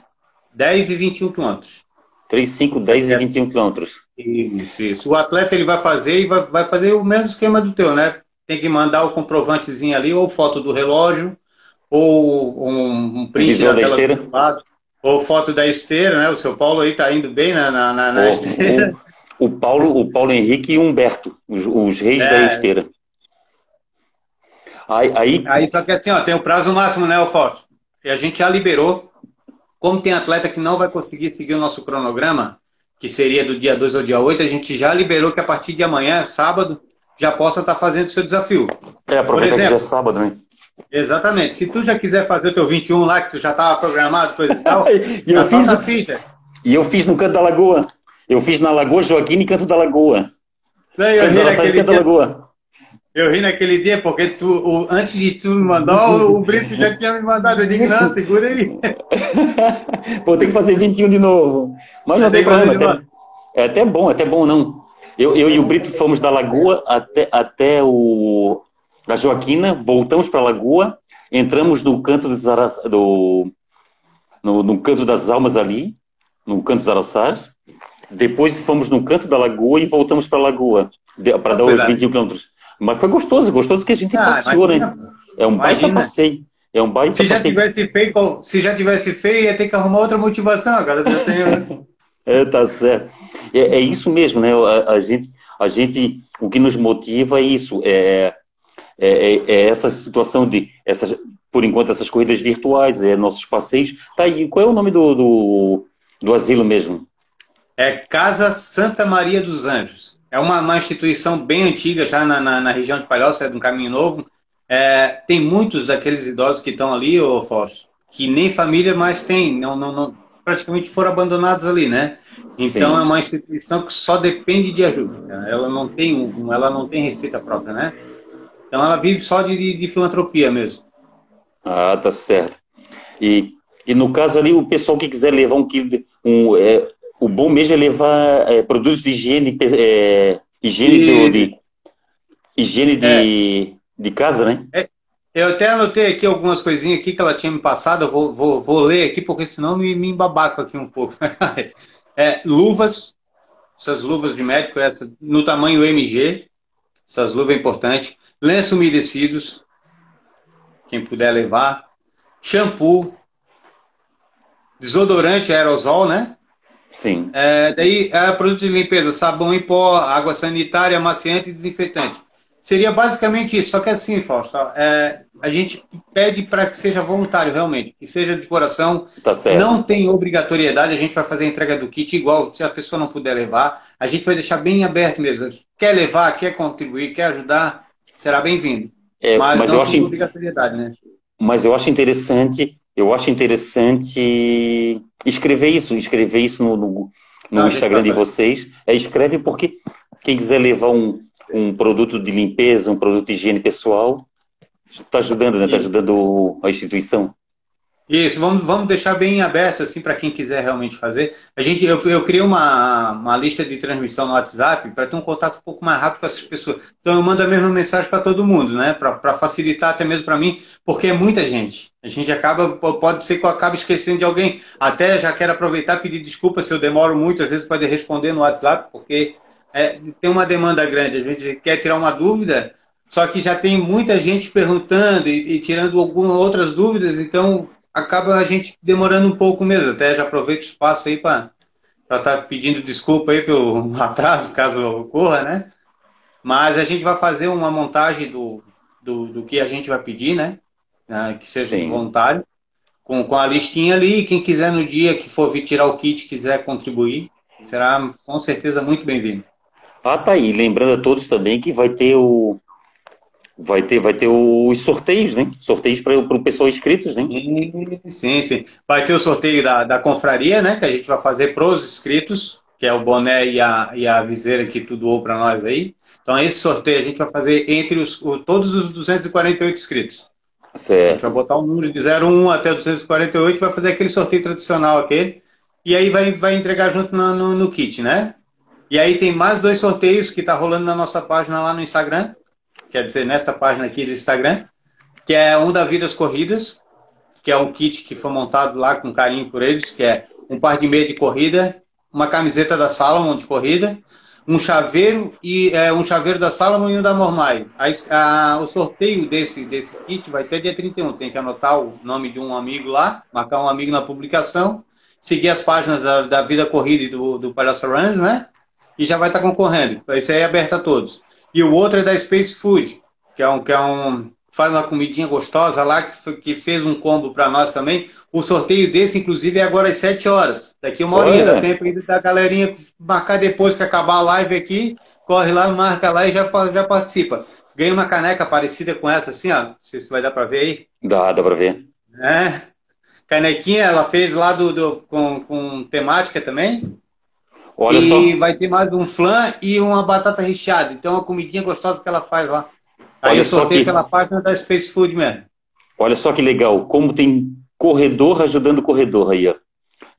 10 e 21 quilômetros. 3, 5, 10 é. e 21 quilômetros. Isso, isso. O atleta ele vai fazer e vai, vai fazer o mesmo esquema do teu, né? Tem que mandar o comprovantezinho ali, ou foto do relógio, ou um, um print da, da esteira. Lado, ou foto da esteira, né? O seu Paulo aí tá indo bem na, na, na, o, esteira. O, o, Paulo, o Paulo Henrique e o Humberto, os, os reis é. da esteira. Aí, aí... aí só que assim, ó, tem o prazo máximo, né, o Fausto? E a gente já liberou. Como tem atleta que não vai conseguir seguir o nosso cronograma, que seria do dia 2 ao dia 8, a gente já liberou que a partir de amanhã, sábado, já possa estar tá fazendo o seu desafio. É, aproveitar que já é sábado, né? Exatamente. Se tu já quiser fazer o teu 21 lá, que tu já estava programado, coisa e [laughs] tal, e eu fiz o... ficha. E eu fiz no Canto da Lagoa. Eu fiz na Lagoa Joaquim e Canto da Lagoa. Não, eu, ri naquele dia, da Lagoa. eu ri naquele dia porque tu, o, antes de tu me mandar, o, o Brito já tinha me mandado. Eu digo, não, segura aí. [laughs] Pô, tem que fazer 21 de novo. Mas não tem problema. Até, é até bom, é até bom não. Eu, eu e o Brito fomos da Lagoa até, até o da Joaquina, voltamos para a Lagoa, entramos no canto dos do no, no, canto das almas ali, no canto dos araçás. Depois fomos no canto da Lagoa e voltamos para a Lagoa, para dar os 21 quilômetros. Mas foi gostoso, gostoso que a gente ah, passeou, né? É um baita passeio. É um baita se já tivesse feito, se já tivesse feito, ia ter que arrumar outra motivação. Agora já tenho. [laughs] É, tá certo. É, é isso mesmo, né? A, a, gente, a gente, o que nos motiva é isso, é, é, é, é essa situação de, essas, por enquanto, essas corridas virtuais, é nossos passeios. Tá, e qual é o nome do, do, do asilo mesmo? É Casa Santa Maria dos Anjos. É uma, uma instituição bem antiga, já na, na, na região de Palhoça, é de um caminho novo. É, tem muitos daqueles idosos que estão ali, ô Fausto, que nem família mais tem, não, não, não, praticamente foram abandonados ali, né? Então Sim. é uma instituição que só depende de ajuda. Ela não tem, ela não tem receita própria, né? Então ela vive só de, de, filantropia mesmo. Ah, tá certo. E, e no caso ali, o pessoal que quiser levar um quilo, de, um, é, o bom mesmo é levar é, produtos de higiene, é, higiene, e... de, higiene de, é. de casa, né? É, eu até anotei aqui algumas coisinhas aqui que ela tinha me passado, eu vou, vou, vou ler aqui, porque senão me, me embabaco aqui um pouco. [laughs] é, luvas, essas luvas de médico, essa, no tamanho MG, essas luvas é importante. Lenços umedecidos, quem puder levar. Shampoo, desodorante aerosol, né? Sim. É, daí, é, produto de limpeza, sabão em pó, água sanitária, amaciante e desinfetante. Seria basicamente isso, só que assim, Fausto, é, a gente pede para que seja voluntário realmente, que seja de coração. Tá certo. Não tem obrigatoriedade, a gente vai fazer a entrega do kit igual, se a pessoa não puder levar, a gente vai deixar bem aberto mesmo. Quer levar, quer contribuir, quer ajudar, será bem-vindo. É, mas, mas, não eu acho obrigatoriedade, né? Mas eu acho interessante, eu acho interessante escrever isso, escrever isso no, no, no Instagram de vocês. É, escreve porque quem quiser levar um um produto de limpeza, um produto de higiene pessoal, está ajudando, né? Está ajudando a instituição. Isso, vamos, vamos deixar bem aberto assim para quem quiser realmente fazer. A gente, eu, eu criei uma, uma lista de transmissão no WhatsApp para ter um contato um pouco mais rápido com essas pessoas. Então eu mando a mesma mensagem para todo mundo, né? Para facilitar até mesmo para mim, porque é muita gente. A gente acaba, pode ser que eu acabe esquecendo de alguém. Até já quero aproveitar e pedir desculpa se eu demoro muito, às vezes pode responder no WhatsApp, porque é, tem uma demanda grande, a gente quer tirar uma dúvida, só que já tem muita gente perguntando e, e tirando algumas outras dúvidas, então acaba a gente demorando um pouco mesmo. Até já aproveito o espaço aí para estar tá pedindo desculpa aí pelo [laughs] atraso, caso ocorra, né? Mas a gente vai fazer uma montagem do, do, do que a gente vai pedir, né? Ah, que seja Sim. voluntário, com, com a listinha ali. Quem quiser no dia que for vir tirar o kit, quiser contribuir, será com certeza muito bem-vindo. Ah, tá aí. Lembrando a todos também que vai ter o. Vai ter, vai ter os sorteios, né? Sorteios para o pessoal inscritos, né? Sim, sim. Vai ter o sorteio da, da confraria, né? Que a gente vai fazer para os inscritos, que é o boné e a, e a viseira que tu doou para nós aí. Então, esse sorteio a gente vai fazer entre os, o, todos os 248 inscritos. Certo. A gente vai botar um número de 01 até 248, vai fazer aquele sorteio tradicional aquele. E aí vai, vai entregar junto no, no, no kit, né? E aí tem mais dois sorteios que está rolando na nossa página lá no Instagram, quer dizer, nesta página aqui do Instagram, que é um da Vidas Corridas, que é um kit que foi montado lá com carinho por eles, que é um par de meia de corrida, uma camiseta da Salomon de corrida, um chaveiro e é, um chaveiro da Salomon e um da Mormai. A, a, o sorteio desse, desse kit vai ter dia 31. Tem que anotar o nome de um amigo lá, marcar um amigo na publicação, seguir as páginas da, da Vida Corrida e do, do Palhaço Runs, né? e já vai estar concorrendo. Esse aí é aberto a todos. E o outro é da Space Food, que é um que é um faz uma comidinha gostosa lá que, que fez um combo para nós também. O sorteio desse, inclusive, é agora às 7 horas. Daqui uma hora dá tempo ainda da galerinha marcar depois que acabar a live aqui. Corre lá, marca lá e já, já participa. Ganha uma caneca parecida com essa, assim, ó. Não sei se vai dar para ver aí. Dá, dá para ver. É. Canequinha, ela fez lá do, do com, com temática também. Olha e só. vai ter mais um flan e uma batata recheada. Então, é uma comidinha gostosa que ela faz lá. Aí Olha eu sorteio que... pela página da Space Food mesmo. Olha só que legal, como tem corredor ajudando corredor aí, ó.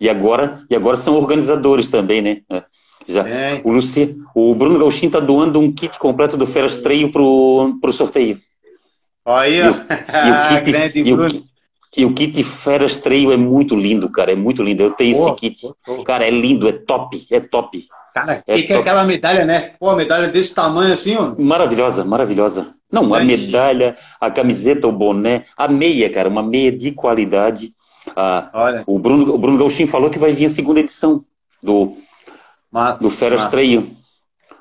E agora, e agora são organizadores também, né? É. Já. É. O, Luci, o Bruno Gauchin tá doando um kit completo do Feras Treio pro, pro sorteio. Olha, e, e o [laughs] kit, grande Bruno. E o kit Feras Trail é muito lindo, cara. É muito lindo. Eu tenho esse kit. Cara, é lindo, é top, é top. Cara, é que, que é aquela medalha, né? Pô, medalha desse tamanho assim, ó. Maravilhosa, maravilhosa. Não, a medalha, a camiseta, o boné, a meia, cara, uma meia de qualidade. Ah, Olha. O Bruno, o Bruno Gauchin falou que vai vir a segunda edição. do, massa, do Feras Treio.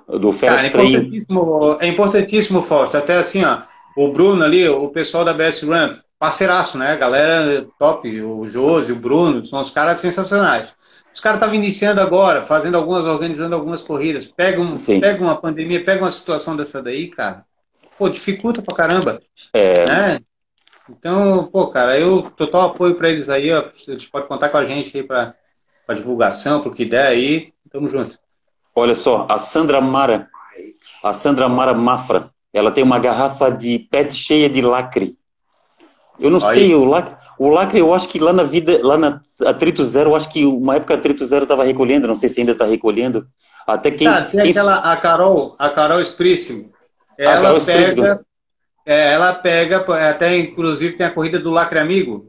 Do Feras Cara, é importantíssimo, é importantíssimo, Fausto. Até assim, ó, o Bruno ali, o pessoal da BS Run, parceiraço, né? Galera top, o Josi, o Bruno, são os caras sensacionais. Os caras estavam iniciando agora, fazendo algumas, organizando algumas corridas. Pega, um, pega uma pandemia, pega uma situação dessa daí, cara. Pô, dificulta pra caramba. É. Né? Então, pô, cara, eu total apoio para eles aí, ó. Eles podem contar com a gente aí para divulgação, pro que der aí. Tamo junto. Olha só, a Sandra Mara, a Sandra Mara Mafra, ela tem uma garrafa de PET cheia de lacre. Eu não aí. sei, o lacre, o lacre eu acho que lá na vida, lá na Atrito Zero, eu acho que uma época a Atrito Zero estava recolhendo, não sei se ainda está recolhendo. Até quem. Tá, tem quem... aquela, a Carol, a Carol Spríssimo. Ela Carol pega. É, ela pega, até inclusive tem a corrida do Lacre Amigo.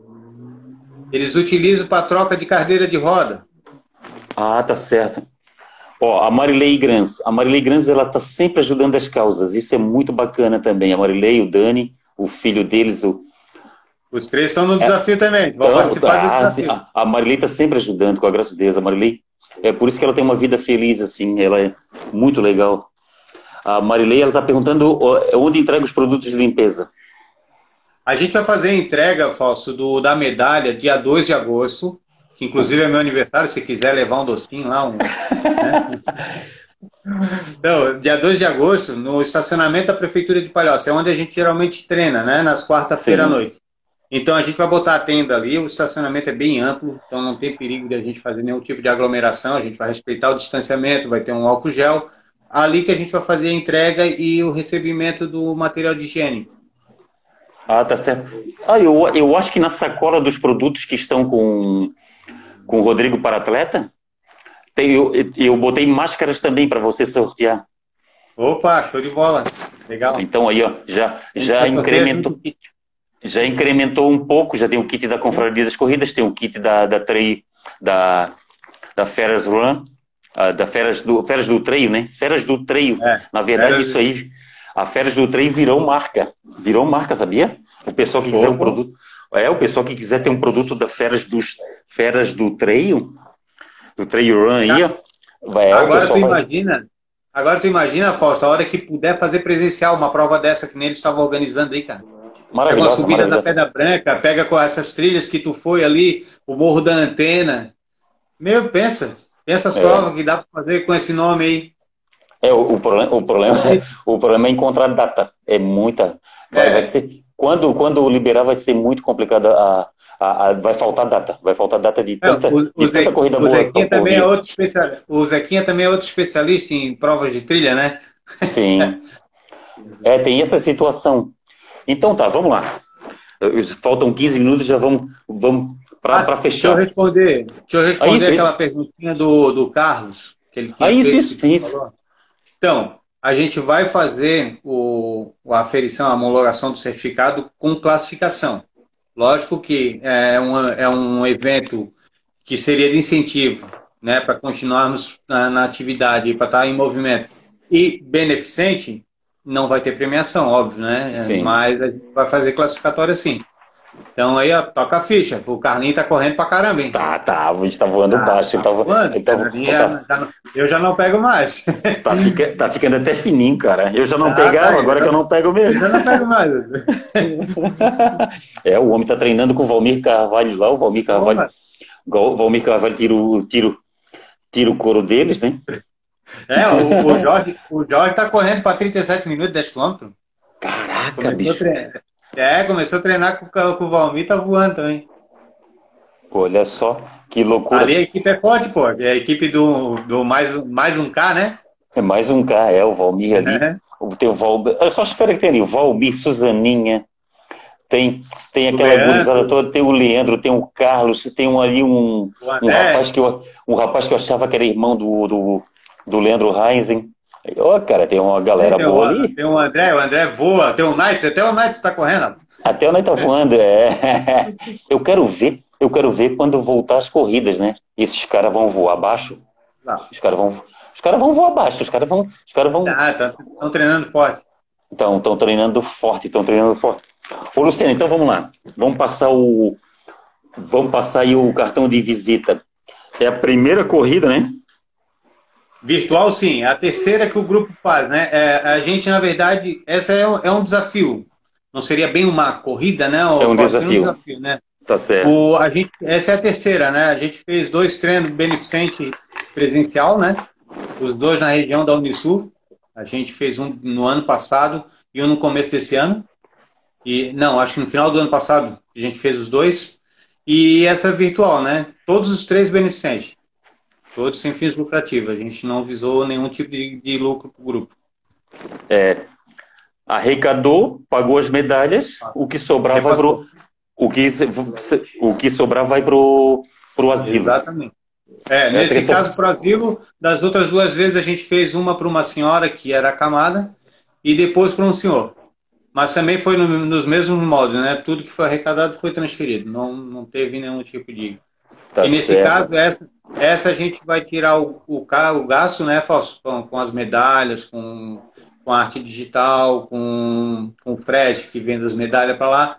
Eles utilizam para troca de carteira de roda. Ah, tá certo. Ó, a Marilei Grans. A Marilei Grans, ela tá sempre ajudando as causas. Isso é muito bacana também. A Marilei, o Dani, o filho deles, o... Os três estão no é. desafio é, também. Vão participar do ah, desafio. A, a Marilei tá sempre ajudando, com a graça de Deus. A Marilei, é por isso que ela tem uma vida feliz, assim. Ela é muito legal. A Marilei, ela tá perguntando onde entrega os produtos de limpeza. A gente vai fazer a entrega, Fausto, do, da medalha dia 2 de agosto que inclusive é meu aniversário, se quiser levar um docinho lá. Um, né? [laughs] Então, dia 2 de agosto, no estacionamento da Prefeitura de Palhoça, é onde a gente geralmente treina, né? Nas quarta-feira à noite. Então a gente vai botar a tenda ali, o estacionamento é bem amplo, então não tem perigo de a gente fazer nenhum tipo de aglomeração, a gente vai respeitar o distanciamento, vai ter um álcool gel. Ali que a gente vai fazer a entrega e o recebimento do material de higiene. Ah, tá certo. Ah, eu, eu acho que na sacola dos produtos que estão com com o Rodrigo para atleta. Tem, eu, eu botei máscaras também para você sortear. Opa, show de bola. Legal. Então aí, ó, já, já incrementou. Já incrementou um pouco, já tem o kit da Confraria das Corridas, tem o kit da, da Trail, da, da Feras Run, uh, da Feras do, Feras do Treio, né? Feras do Treio. É, Na verdade, Feras... isso aí, a Feras do Treio virou marca. Virou marca, sabia? O pessoal que quiser um produto. É, o pessoal que quiser ter um produto da Feras, dos, feras do Trail, do Trail Run aí, ó. Vai, agora tu imagina, agora tu imagina, Fausto, a hora que puder fazer presencial uma prova dessa que nem eles estavam organizando aí, cara. Maravilhosa, uma subida da Pedra Branca, pega com essas trilhas que tu foi ali, o Morro da Antena. Meu, pensa, pensa as é. provas que dá para fazer com esse nome aí. É, o, o, problema, o, problema, [laughs] o problema é encontrar data. É muita. Vai, é. vai ser, quando, quando liberar, vai ser muito complicado. A, a, a, vai faltar data. Vai faltar data de tanta, é, o, de tanta corrida o boa. Zequinha também é outro especial, o Zequinha também é outro especialista em provas de trilha, né? Sim. [laughs] é, tem essa situação. Então tá, vamos lá. Faltam 15 minutos, já vamos, vamos para ah, fechar. Deixa eu responder, deixa eu responder ah, isso, aquela isso. perguntinha do, do Carlos. Que ele tinha ah, isso, isso, tem isso. Então, a gente vai fazer o, a aferição, a homologação do certificado com classificação. Lógico que é, uma, é um evento que seria de incentivo né, para continuarmos na, na atividade, para estar em movimento. E beneficente, não vai ter premiação, óbvio, né? Sim. Mas a gente vai fazer classificatória sim. Então aí, ó, toca a ficha. O Carlinho tá correndo pra caramba, hein? Tá, tá. A gente tá voando tá, baixo. Tá, tá voando. Tá, tá, eu já não pego mais. [laughs] Tá, fica, tá ficando até fininho, cara. Eu já não ah, pegava, tá, agora que eu não pego mesmo. Eu já não pego mais. [laughs] é, o homem tá treinando com o Valmir Carvalho lá. O Valmir Carvalho. O Valmir Carvalho tira o, tira, tira o couro deles, né? É, o, o, Jorge, o Jorge tá correndo para 37 minutos, 10 km. Caraca, Começou bicho. É, começou a treinar com, com o Valmir, tá voando também. Olha só, que loucura. Ali a equipe é forte, pô. É a equipe do, do mais, mais um K, né? É mais um K, é, o Valmir ali. É. Tem o Valmir. É só espera que tem ali, o Valmir, Suzaninha. Tem, tem aquela gurizada toda, tem o Leandro, tem o Carlos, tem um, ali um, um, rapaz que eu, um rapaz que eu achava que era irmão do, do, do Leandro Reisen. Ó, oh, cara, tem uma galera tem boa ali. Tem o André, o André voa, tem o Night, até o Night tá correndo. Até o Night tá voando, é. [laughs] Eu quero ver, eu quero ver quando voltar as corridas, né? Esses caras vão voar abaixo. Não. Os caras vão, os caras vão voar abaixo, os caras vão, os caras vão. Ah, estão treinando forte. Então, estão treinando forte, estão treinando forte. Ô, Luciano, então vamos lá. Vamos passar o, vamos passar aí o cartão de visita. É a primeira corrida, né? Virtual, sim. A terceira que o grupo faz, né? É, a gente, na verdade, essa é, é, um desafio. Não seria bem uma corrida, né? é um desafio. um desafio. né? Tá certo. O, a gente, essa é a terceira, né? A gente fez dois treinos beneficente presencial, né? Os dois na região da Unisul. A gente fez um no ano passado e um no começo desse ano. E não, acho que no final do ano passado a gente fez os dois. E essa é virtual, né? Todos os três beneficentes. Todos sem fins lucrativos. A gente não visou nenhum tipo de, de lucro para o grupo. É, arrecadou, pagou as medalhas, o que sobrar vai pro, o que o que sobrar vai pro pro asilo. Exatamente. É, nesse Essa caso pro asilo, das outras duas vezes a gente fez uma para uma senhora que era acamada e depois para um senhor. Mas também foi no, nos mesmos moldes, né? Tudo que foi arrecadado foi transferido. Não, não teve nenhum tipo de Tá e nesse certo. caso, essa, essa a gente vai tirar o, o, o gasto, né, Fausto, com, as medalhas, com, com a arte digital, com, com o frete que vende as medalhas para lá.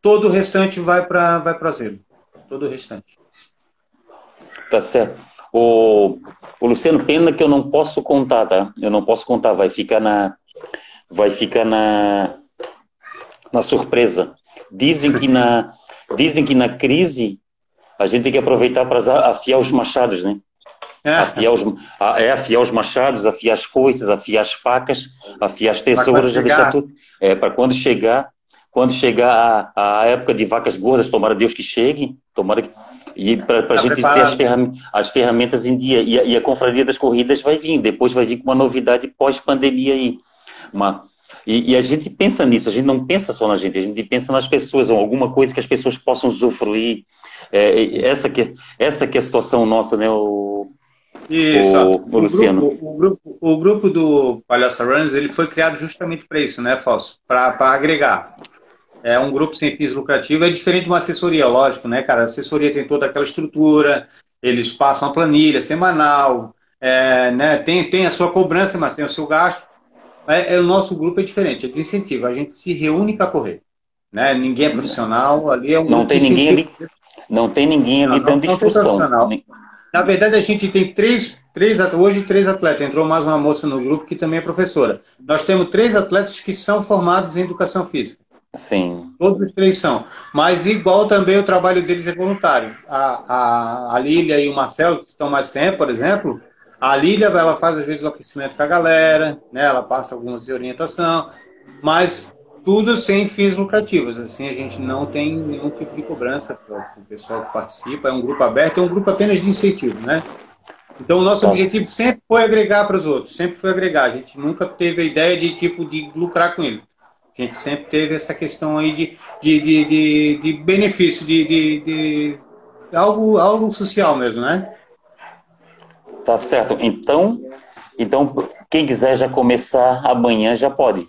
Todo o restante vai para vai o zero. Todo o restante. Tá certo. O, o Luciano, pena que eu não posso contar, tá? Eu não posso contar, vai ficar na. Vai ficar na. Na surpresa. Dizem que na. Dizem que na crise a gente tem que aproveitar para afiar os machados, né? É. Afiar os, é, afiar os machados, afiar as foices, afiar as facas, afiar as tesouras, já deixar tudo. É, para quando chegar, quando chegar a, a, época de vacas gordas, tomara Deus que chegue, tomara que, e para a tá gente preparado. ter as, ferram, as, ferramentas em dia. E a, e a Confraria das Corridas vai vir, depois vai vir com uma novidade pós-pandemia aí. Uma, e, e, a gente pensa nisso, a gente não pensa só na gente, a gente pensa nas pessoas, ou alguma coisa que as pessoas possam usufruir. É, essa, que, essa que é a situação nossa, né, o, isso, o, o Luciano. Grupo, o, grupo, o grupo do Palhaça Runners ele foi criado justamente para isso, né, Fausto? Para agregar. É um grupo sem fins lucrativos, é diferente de uma assessoria, lógico, né, cara? A assessoria tem toda aquela estrutura, eles passam a planilha semanal, é, né, tem, tem a sua cobrança, mas tem o seu gasto. É, é, o nosso grupo é diferente, é de incentivo. A gente se reúne para correr. Né? Ninguém é profissional, ali é um Não tem ninguém ali, não tem ninguém ali não, dando não instrução. Na verdade, a gente tem três, três, hoje três atletas. Entrou mais uma moça no grupo que também é professora. Nós temos três atletas que são formados em educação física. Sim. Todos os três são. Mas igual também o trabalho deles é voluntário. A, a, a Lília e o Marcelo, que estão mais tempo, por exemplo, a Lília, ela faz às vezes o aquecimento com a galera, né? Ela passa algumas de orientação, mas tudo sem fins lucrativos. Assim, a gente não tem nenhum tipo de cobrança para o pessoal que participa. É um grupo aberto, é um grupo apenas de incentivo, né? Então, o nosso Nossa. objetivo sempre foi agregar para os outros, sempre foi agregar. A gente nunca teve a ideia de tipo de lucrar com ele. A gente sempre teve essa questão aí de, de, de, de, de benefício, de, de, de algo, algo social mesmo, né? Tá certo. Então, então quem quiser já começar amanhã já pode.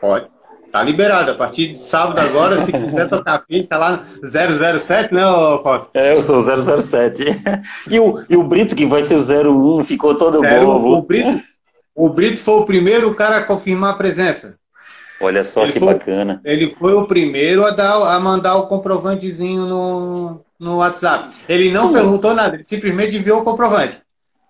Pode. Tá liberado. A partir de sábado agora, se quiser tocar a ficha lá 007, né, Paulo? É, eu sou 007. [laughs] E o, e o Brito, que vai ser o 01, ficou todo bobo. O Brito, o Brito foi o primeiro cara a confirmar a presença. Olha só ele que foi, bacana. Ele foi o primeiro a, dar, a mandar o comprovantezinho no, no WhatsApp. Ele não perguntou nada, ele simplesmente enviou o comprovante.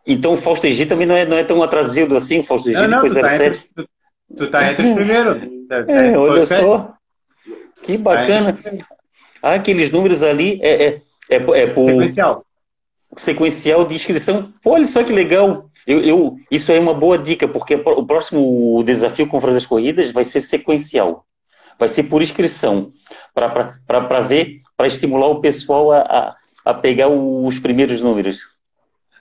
Então o Fausto Egito também não é, não é tão atrasado assim, o Fausto Egito não, foi 07. Tá tu, tu tá entre os primeiros. Tá, é, olha só. Que bacana. Ah, aqueles números ali é, é, é, é por... Sequencial. Sequencial de inscrição. Olha só que legal. Eu, eu, isso é uma boa dica, porque o próximo desafio com das corridas vai ser sequencial. Vai ser por inscrição. Para ver, para estimular o pessoal a, a, a pegar os primeiros números.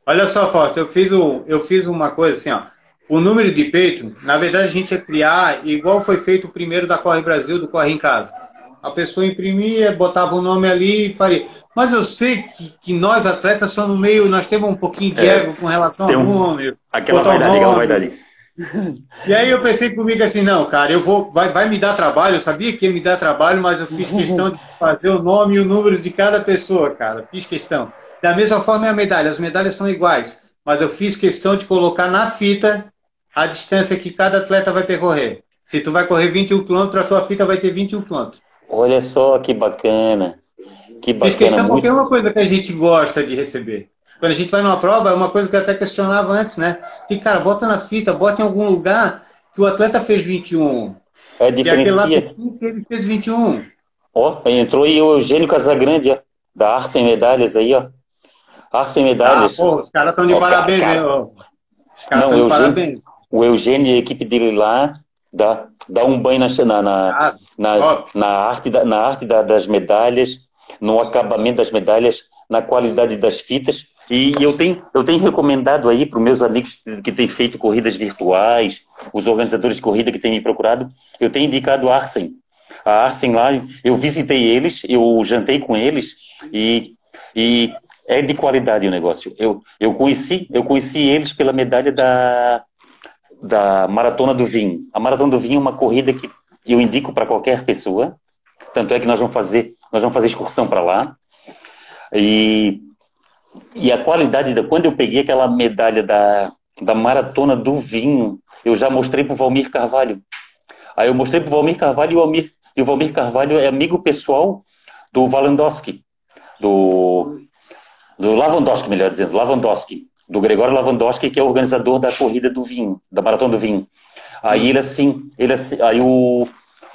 Olha só, Fausto, eu fiz, o, eu fiz uma coisa assim, ó. O número de peito, na verdade, a gente ia criar igual foi feito o primeiro da Corre Brasil, do Corre em Casa. A pessoa imprimia, botava o nome ali e faria. Mas eu sei que, que nós, atletas, somos meio. Nós temos um pouquinho de é, ego com relação ao um, número. Aquela vaidade, aquela vaidade. E aí eu pensei comigo assim, não, cara, eu vou, vai, vai me dar trabalho, eu sabia que ia me dar trabalho, mas eu fiz questão de fazer o nome e o número de cada pessoa, cara, fiz questão. Da mesma forma é a medalha, as medalhas são iguais, mas eu fiz questão de colocar na fita a distância que cada atleta vai percorrer. Se tu vai correr 21 km, a tua fita vai ter 21 km. Olha só que bacana. Que bacana. Fiz questão muito... porque é uma coisa que a gente gosta de receber. quando a gente vai numa prova, é uma coisa que eu até questionava antes, né? Que, cara, bota na fita, bota em algum lugar que o atleta fez 21. É, diferencia. E aquele lá que ele fez 21. Ó, entrou aí o Eugênio Casagrande, ó, da Arce Medalhas aí, ó. Arce Medalhas. Ah, pô, os caras estão de ó, parabéns, cara, né? Os caras estão de parabéns. O Eugênio e a equipe dele lá dá, dá um banho na, na, na, ah, na, na arte, da, na arte da, das medalhas, no acabamento das medalhas, na qualidade das fitas. E eu tenho, eu tenho recomendado aí para os meus amigos que têm feito corridas virtuais, os organizadores de corrida que têm me procurado, eu tenho indicado a Arsen. A Arsen lá, eu visitei eles, eu jantei com eles e, e é de qualidade o negócio. Eu, eu, conheci, eu conheci eles pela medalha da, da Maratona do Vinho. A Maratona do Vinho é uma corrida que eu indico para qualquer pessoa. Tanto é que nós vamos fazer, nós vamos fazer excursão para lá. E e a qualidade da. Quando eu peguei aquela medalha da, da maratona do vinho, eu já mostrei para o Valmir Carvalho. Aí eu mostrei para o Valmir Carvalho e o, Almir, e o Valmir Carvalho é amigo pessoal do Valandowski, do, do Lavandowski, melhor dizendo, Lavandowski, do Gregório Lavandowski, que é o organizador da corrida do vinho, da maratona do vinho. Aí ele assim, ele assim, aí o,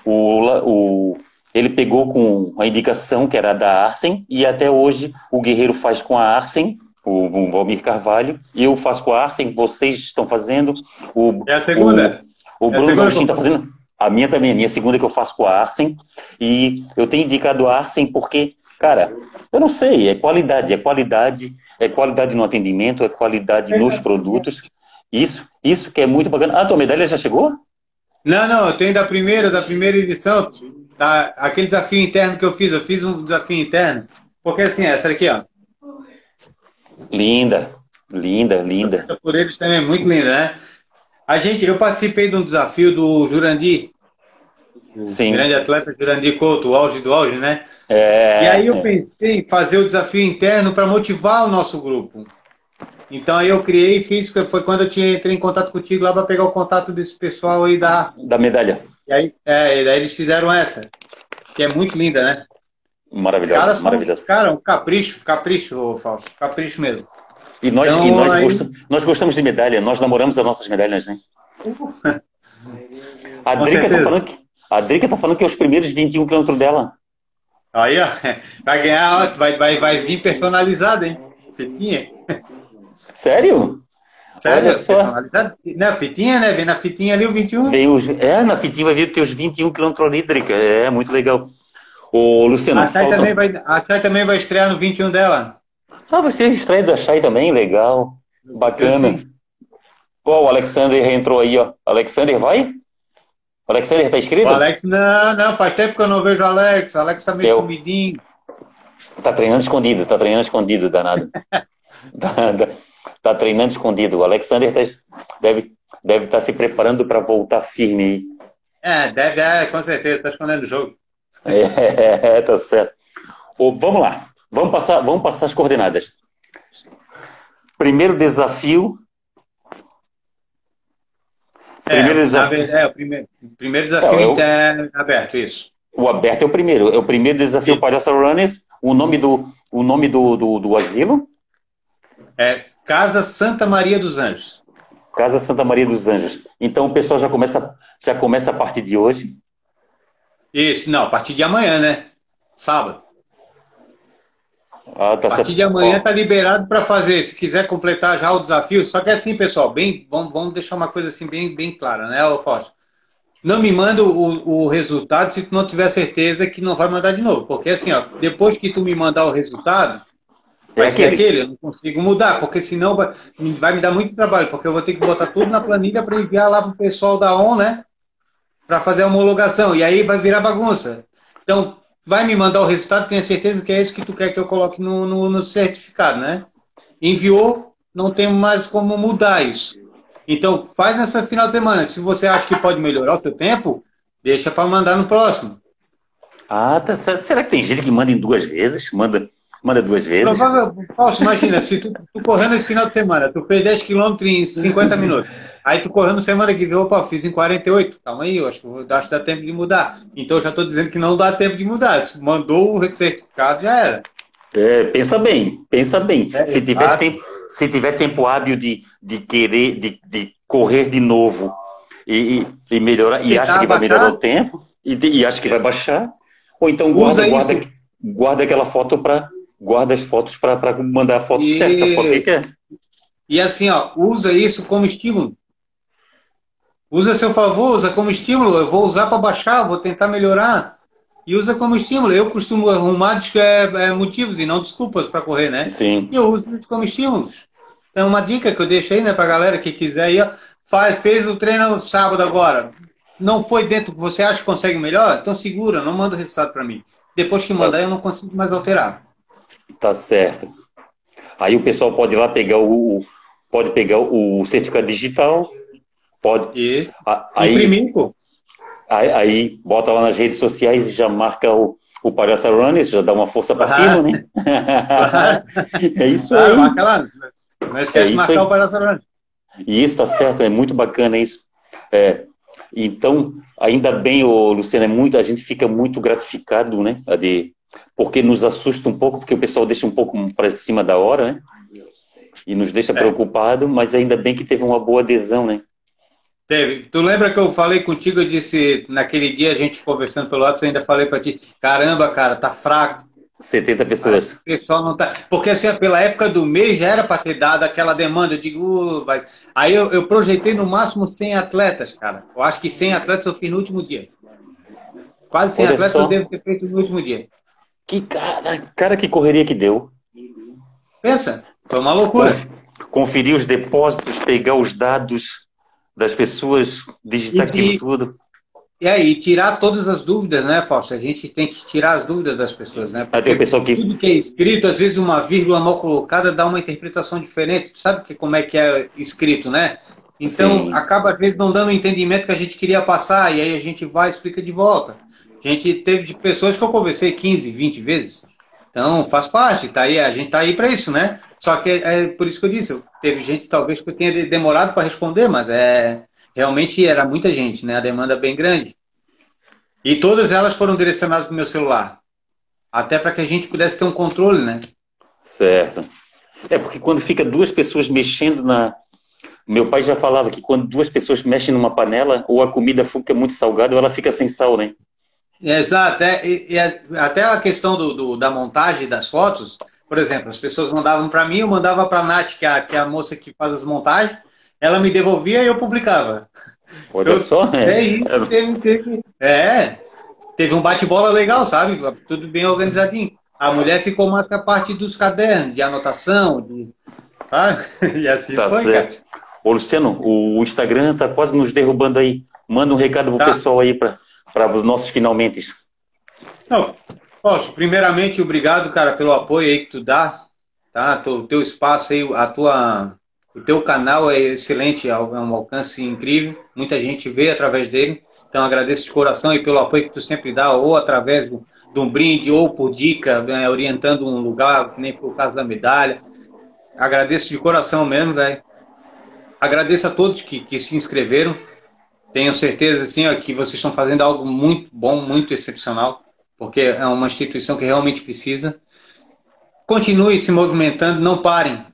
o, o ele pegou com a indicação que era da Arsen e até hoje o Guerreiro faz com a Arsen, o, o Valmir Carvalho, eu faço com a Arsen, vocês estão fazendo. O, é a segunda. O, o é Bruno Agostinho está fazendo. A minha também, a minha segunda que eu faço com a Arsen. E eu tenho indicado a Arsen porque, cara, eu não sei, é qualidade, é qualidade, é qualidade no atendimento, é qualidade nos produtos. Isso, isso que é muito bacana. Ah, tua medalha já chegou? Não, não, eu tenho da primeira, da primeira edição. Tá, aquele desafio interno que eu fiz, eu fiz um desafio interno. Porque assim, essa aqui, ó. Linda, linda, linda. Por eles também, muito linda, né? A gente, eu participei de um desafio do Jurandir. Sim. grande atleta Jurandir Couto, o auge do auge, né? É, e aí eu é. pensei em fazer o desafio interno para motivar o nosso grupo. Então aí eu criei e fiz, foi quando eu tinha, entrei em contato contigo lá para pegar o contato desse pessoal aí da... Da medalha. E aí, é, e aí eles fizeram essa, que é muito linda, né? Maravilhosa, são, maravilhosa. Cara, um capricho, capricho, Fausto, capricho mesmo. E nós, então, e nós, aí... gostamos, nós gostamos de medalha, nós namoramos as nossas medalhas, né? [laughs] a, Drica tá falando que, a Drica tá falando que é os primeiros 21 quilômetros dela. Aí, ó, [laughs] vai ganhar, vai, vai, vai vir personalizado, hein? Você tinha? Sério? Sério? Na fitinha, né? Vem na fitinha ali o 21. Vem os, é, na fitinha vai vir os 21 km hídrica. É, muito legal. O Luciano. A Chay, falta... também vai, a Chay também vai estrear no 21 dela. Ah, você estreia da Chay também? Legal. Bacana. Pô, o Alexander entrou aí, ó. Alexander vai? O Alexander tá inscrito? O Alex, não, não, faz tempo que eu não vejo o Alex. O Alex tá meio Eu... sumidinho. Tá treinando escondido, tá treinando escondido, danado. [laughs] Está treinando escondido. O Alexander tá, deve, deve estar tá se preparando para voltar firme aí. É, deve, é, com certeza, está escondendo o jogo. [laughs] É, tá certo. vamos lá, vamos passar, vamos passar as coordenadas. Primeiro desafio. É, primeiro desafio. É, o primeiro, primeiro desafio eu, aberto, isso. O aberto é o primeiro. É o primeiro desafio Palhaça Runners. O nome do, o nome do, do, do asilo? É Casa Santa Maria dos Anjos. Casa Santa Maria dos Anjos. Então o pessoal já começa, já começa a partir de hoje? Isso, não, a partir de amanhã, né? Sábado. Ah, tá a partir de amanhã está liberado para fazer. Se quiser completar já o desafio, só que é assim, pessoal, bem, vamos, vamos deixar uma coisa assim bem, bem clara, né, Fausto? Não me manda o, o resultado se tu não tiver certeza que não vai mandar de novo. Porque assim, ó, depois que tu me mandar o resultado, Vai é ser aquele. aquele, eu não consigo mudar, porque senão vai, vai me dar muito trabalho, porque eu vou ter que botar tudo na planilha para enviar lá para o pessoal da ON, né? Para fazer a homologação. E aí vai virar bagunça. Então, vai me mandar o resultado, tenha certeza que é isso que tu quer que eu coloque no, no, no certificado, né? Enviou, não tem mais como mudar isso. Então, faz nessa final de semana. Se você acha que pode melhorar o seu tempo, deixa para mandar no próximo. Ah, tá certo. Será que tem gente que manda em duas vezes? Manda Manda duas vezes. Provavelmente, imagina, se tu, tu correndo esse final de semana, tu fez 10 km em 50 minutos. Aí tu correndo semana que vem, opa, fiz em 48. Calma aí, eu acho que, acho que dá tempo de mudar. Então eu já estou dizendo que não dá tempo de mudar. Se mandou o certificado, já era. É, pensa bem, pensa bem. É, se, tiver tempo, se tiver tempo hábil de, de querer, de, de correr de novo e, e, e melhorar, e acha que vai melhorar o tempo, e, e acha que vai baixar, ou então guarda, guarda, guarda aquela foto para guarda as fotos para mandar a foto e... certa, a foto que quer. E assim, ó, usa isso como estímulo. Usa a seu favor, usa como estímulo. Eu vou usar para baixar, vou tentar melhorar. E usa como estímulo. Eu costumo arrumar é, é, motivos e não desculpas para correr, né? Sim. E eu uso isso como estímulos. Então, uma dica que eu deixo aí, né, para galera que quiser aí, ó, faz, fez o treino sábado agora. Não foi dentro que você acha que consegue melhor? Então segura, não manda o resultado para mim. Depois que mandar, eu não consigo mais alterar. Tá certo. Aí o pessoal pode ir lá pegar o, pode pegar o certificado digital, pode. Isso. Aí, Imprimir, pô. Aí, aí, bota lá nas redes sociais e já marca o, o Palhaça Runners, já dá uma força para cima, né? [laughs] é isso aí. Marca lá. Não esquece é de marcar aí. o Palhaça Runners. Isso, tá certo, é muito bacana isso. É, então, ainda bem, ô, Luciano, é muito, a gente fica muito gratificado, né? De, porque nos assusta um pouco, porque o pessoal deixa um pouco para cima da hora, né? E nos deixa é. preocupado, mas ainda bem que teve uma boa adesão, né? Teve. Tu lembra que eu falei contigo, eu disse, naquele dia a gente conversando pelo WhatsApp, eu ainda falei para ti, caramba, cara, tá fraco. 70 pessoas. O pessoal não tá. Porque assim, pela época do mês já era para ter dado aquela demanda. Eu digo, uh, mas... aí eu, eu, projetei no máximo 100 atletas, cara. Eu acho que 100 atletas eu fiz no último dia. Quase 100 Olha atletas só. eu devo ter feito no último dia. Que cara, cara, que correria que deu. Pensa, foi uma loucura. Conferir os depósitos, pegar os dados das pessoas, digitar e, aquilo tudo. E aí, tirar todas as dúvidas, né, Fausto? A gente tem que tirar as dúvidas das pessoas, né? Porque pessoal que... tudo que é escrito, às vezes uma vírgula mal colocada dá uma interpretação diferente. Tu sabe que, como é que é escrito, né? Então, Sim. acaba às vezes não dando o entendimento que a gente queria passar, e aí a gente vai e explica de volta. A gente teve pessoas que eu conversei 15, 20 vezes. Então, faz parte, tá aí, a gente tá aí para isso, né? Só que é por isso que eu disse, teve gente talvez que eu tenha demorado para responder, mas é realmente era muita gente, né? A demanda é bem grande. E todas elas foram direcionadas para o meu celular. Até para que a gente pudesse ter um controle, né? Certo. É porque quando fica duas pessoas mexendo na. Meu pai já falava que quando duas pessoas mexem numa panela, ou a comida fica muito salgada ou ela fica sem sal, né? Exato. É, até a questão do, do, da montagem das fotos, por exemplo, as pessoas mandavam para mim, eu mandava para a Nath, que é, a, que é a moça que faz as montagens, ela me devolvia e eu publicava. Olha eu, só, é. É isso, teve, teve, é, teve um bate-bola legal, sabe? Tudo bem organizadinho. A mulher ficou mais com a parte dos cadernos, de anotação, de, sabe? [laughs] E assim tá foi, certo. cara. Ô, Luciano, o Instagram tá quase nos derrubando aí. Manda um recado pro tá. pessoal aí para os nossos finalmente. Não, posso. Primeiramente, obrigado, cara, pelo apoio aí que tu dá, tá? O teu espaço aí, a tua, o teu canal é excelente, é um alcance incrível. Muita gente vê através dele. Então, agradeço de coração e pelo apoio que tu sempre dá, ou através do, de um brinde, ou por dica, né, orientando um lugar, nem por causa da medalha. Agradeço de coração mesmo, velho. Agradeço a todos que, que se inscreveram. Tenho certeza assim, ó, que vocês estão fazendo algo muito bom, muito excepcional, porque é uma instituição que realmente precisa. Continue se movimentando, não parem.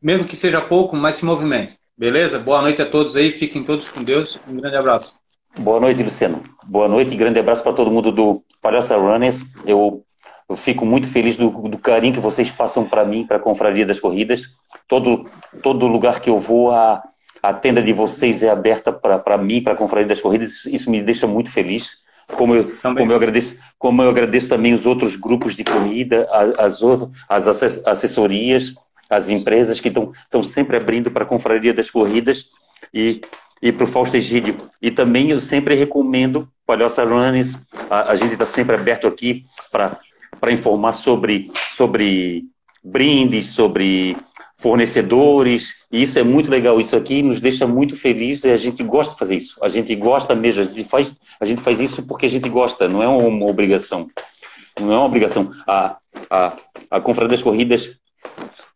Mesmo que seja pouco, mas se movimente. Beleza? Boa noite a todos aí, fiquem todos com Deus. Um grande abraço. Boa noite, Luciano. Boa noite e grande abraço para todo mundo do Palhaça Runners. Eu, eu fico muito feliz do, do carinho que vocês passam para mim, para a Confraria das Corridas. Todo, todo lugar que eu vou, a, a tenda de vocês é aberta para mim, para a Confraria das Corridas, isso me deixa muito feliz. Como eu, como eu, agradeço, como eu agradeço também os outros grupos de corrida, as, as assessorias, as empresas que estão sempre abrindo para a Confraria das Corridas e, e para o Fausto Egídio. E também eu sempre recomendo Palhoça Runners, a, a gente está sempre aberto aqui para informar sobre, sobre brindes, sobre fornecedores, e isso é muito legal. Isso aqui nos deixa muito felizes e a gente gosta de fazer isso. A gente gosta mesmo, a gente faz, a gente faz isso porque a gente gosta, não é uma obrigação. Não é uma obrigação. A, a, a Confraria das Corridas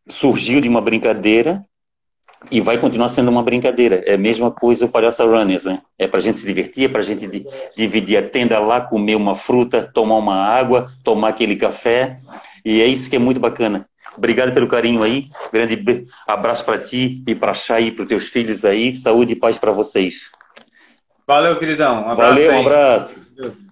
surgiu de uma brincadeira e vai continuar sendo uma brincadeira. É a mesma coisa o Palhaça Runners, né? É a gente se divertir, é a gente dividir a tenda lá, comer uma fruta, tomar uma água, tomar aquele café E é isso que é muito bacana. Obrigado pelo carinho aí. Grande abraço para ti e para Chay e para os teus filhos aí. Saúde e paz para vocês. Valeu, queridão. Um abraço. Valeu, um abraço.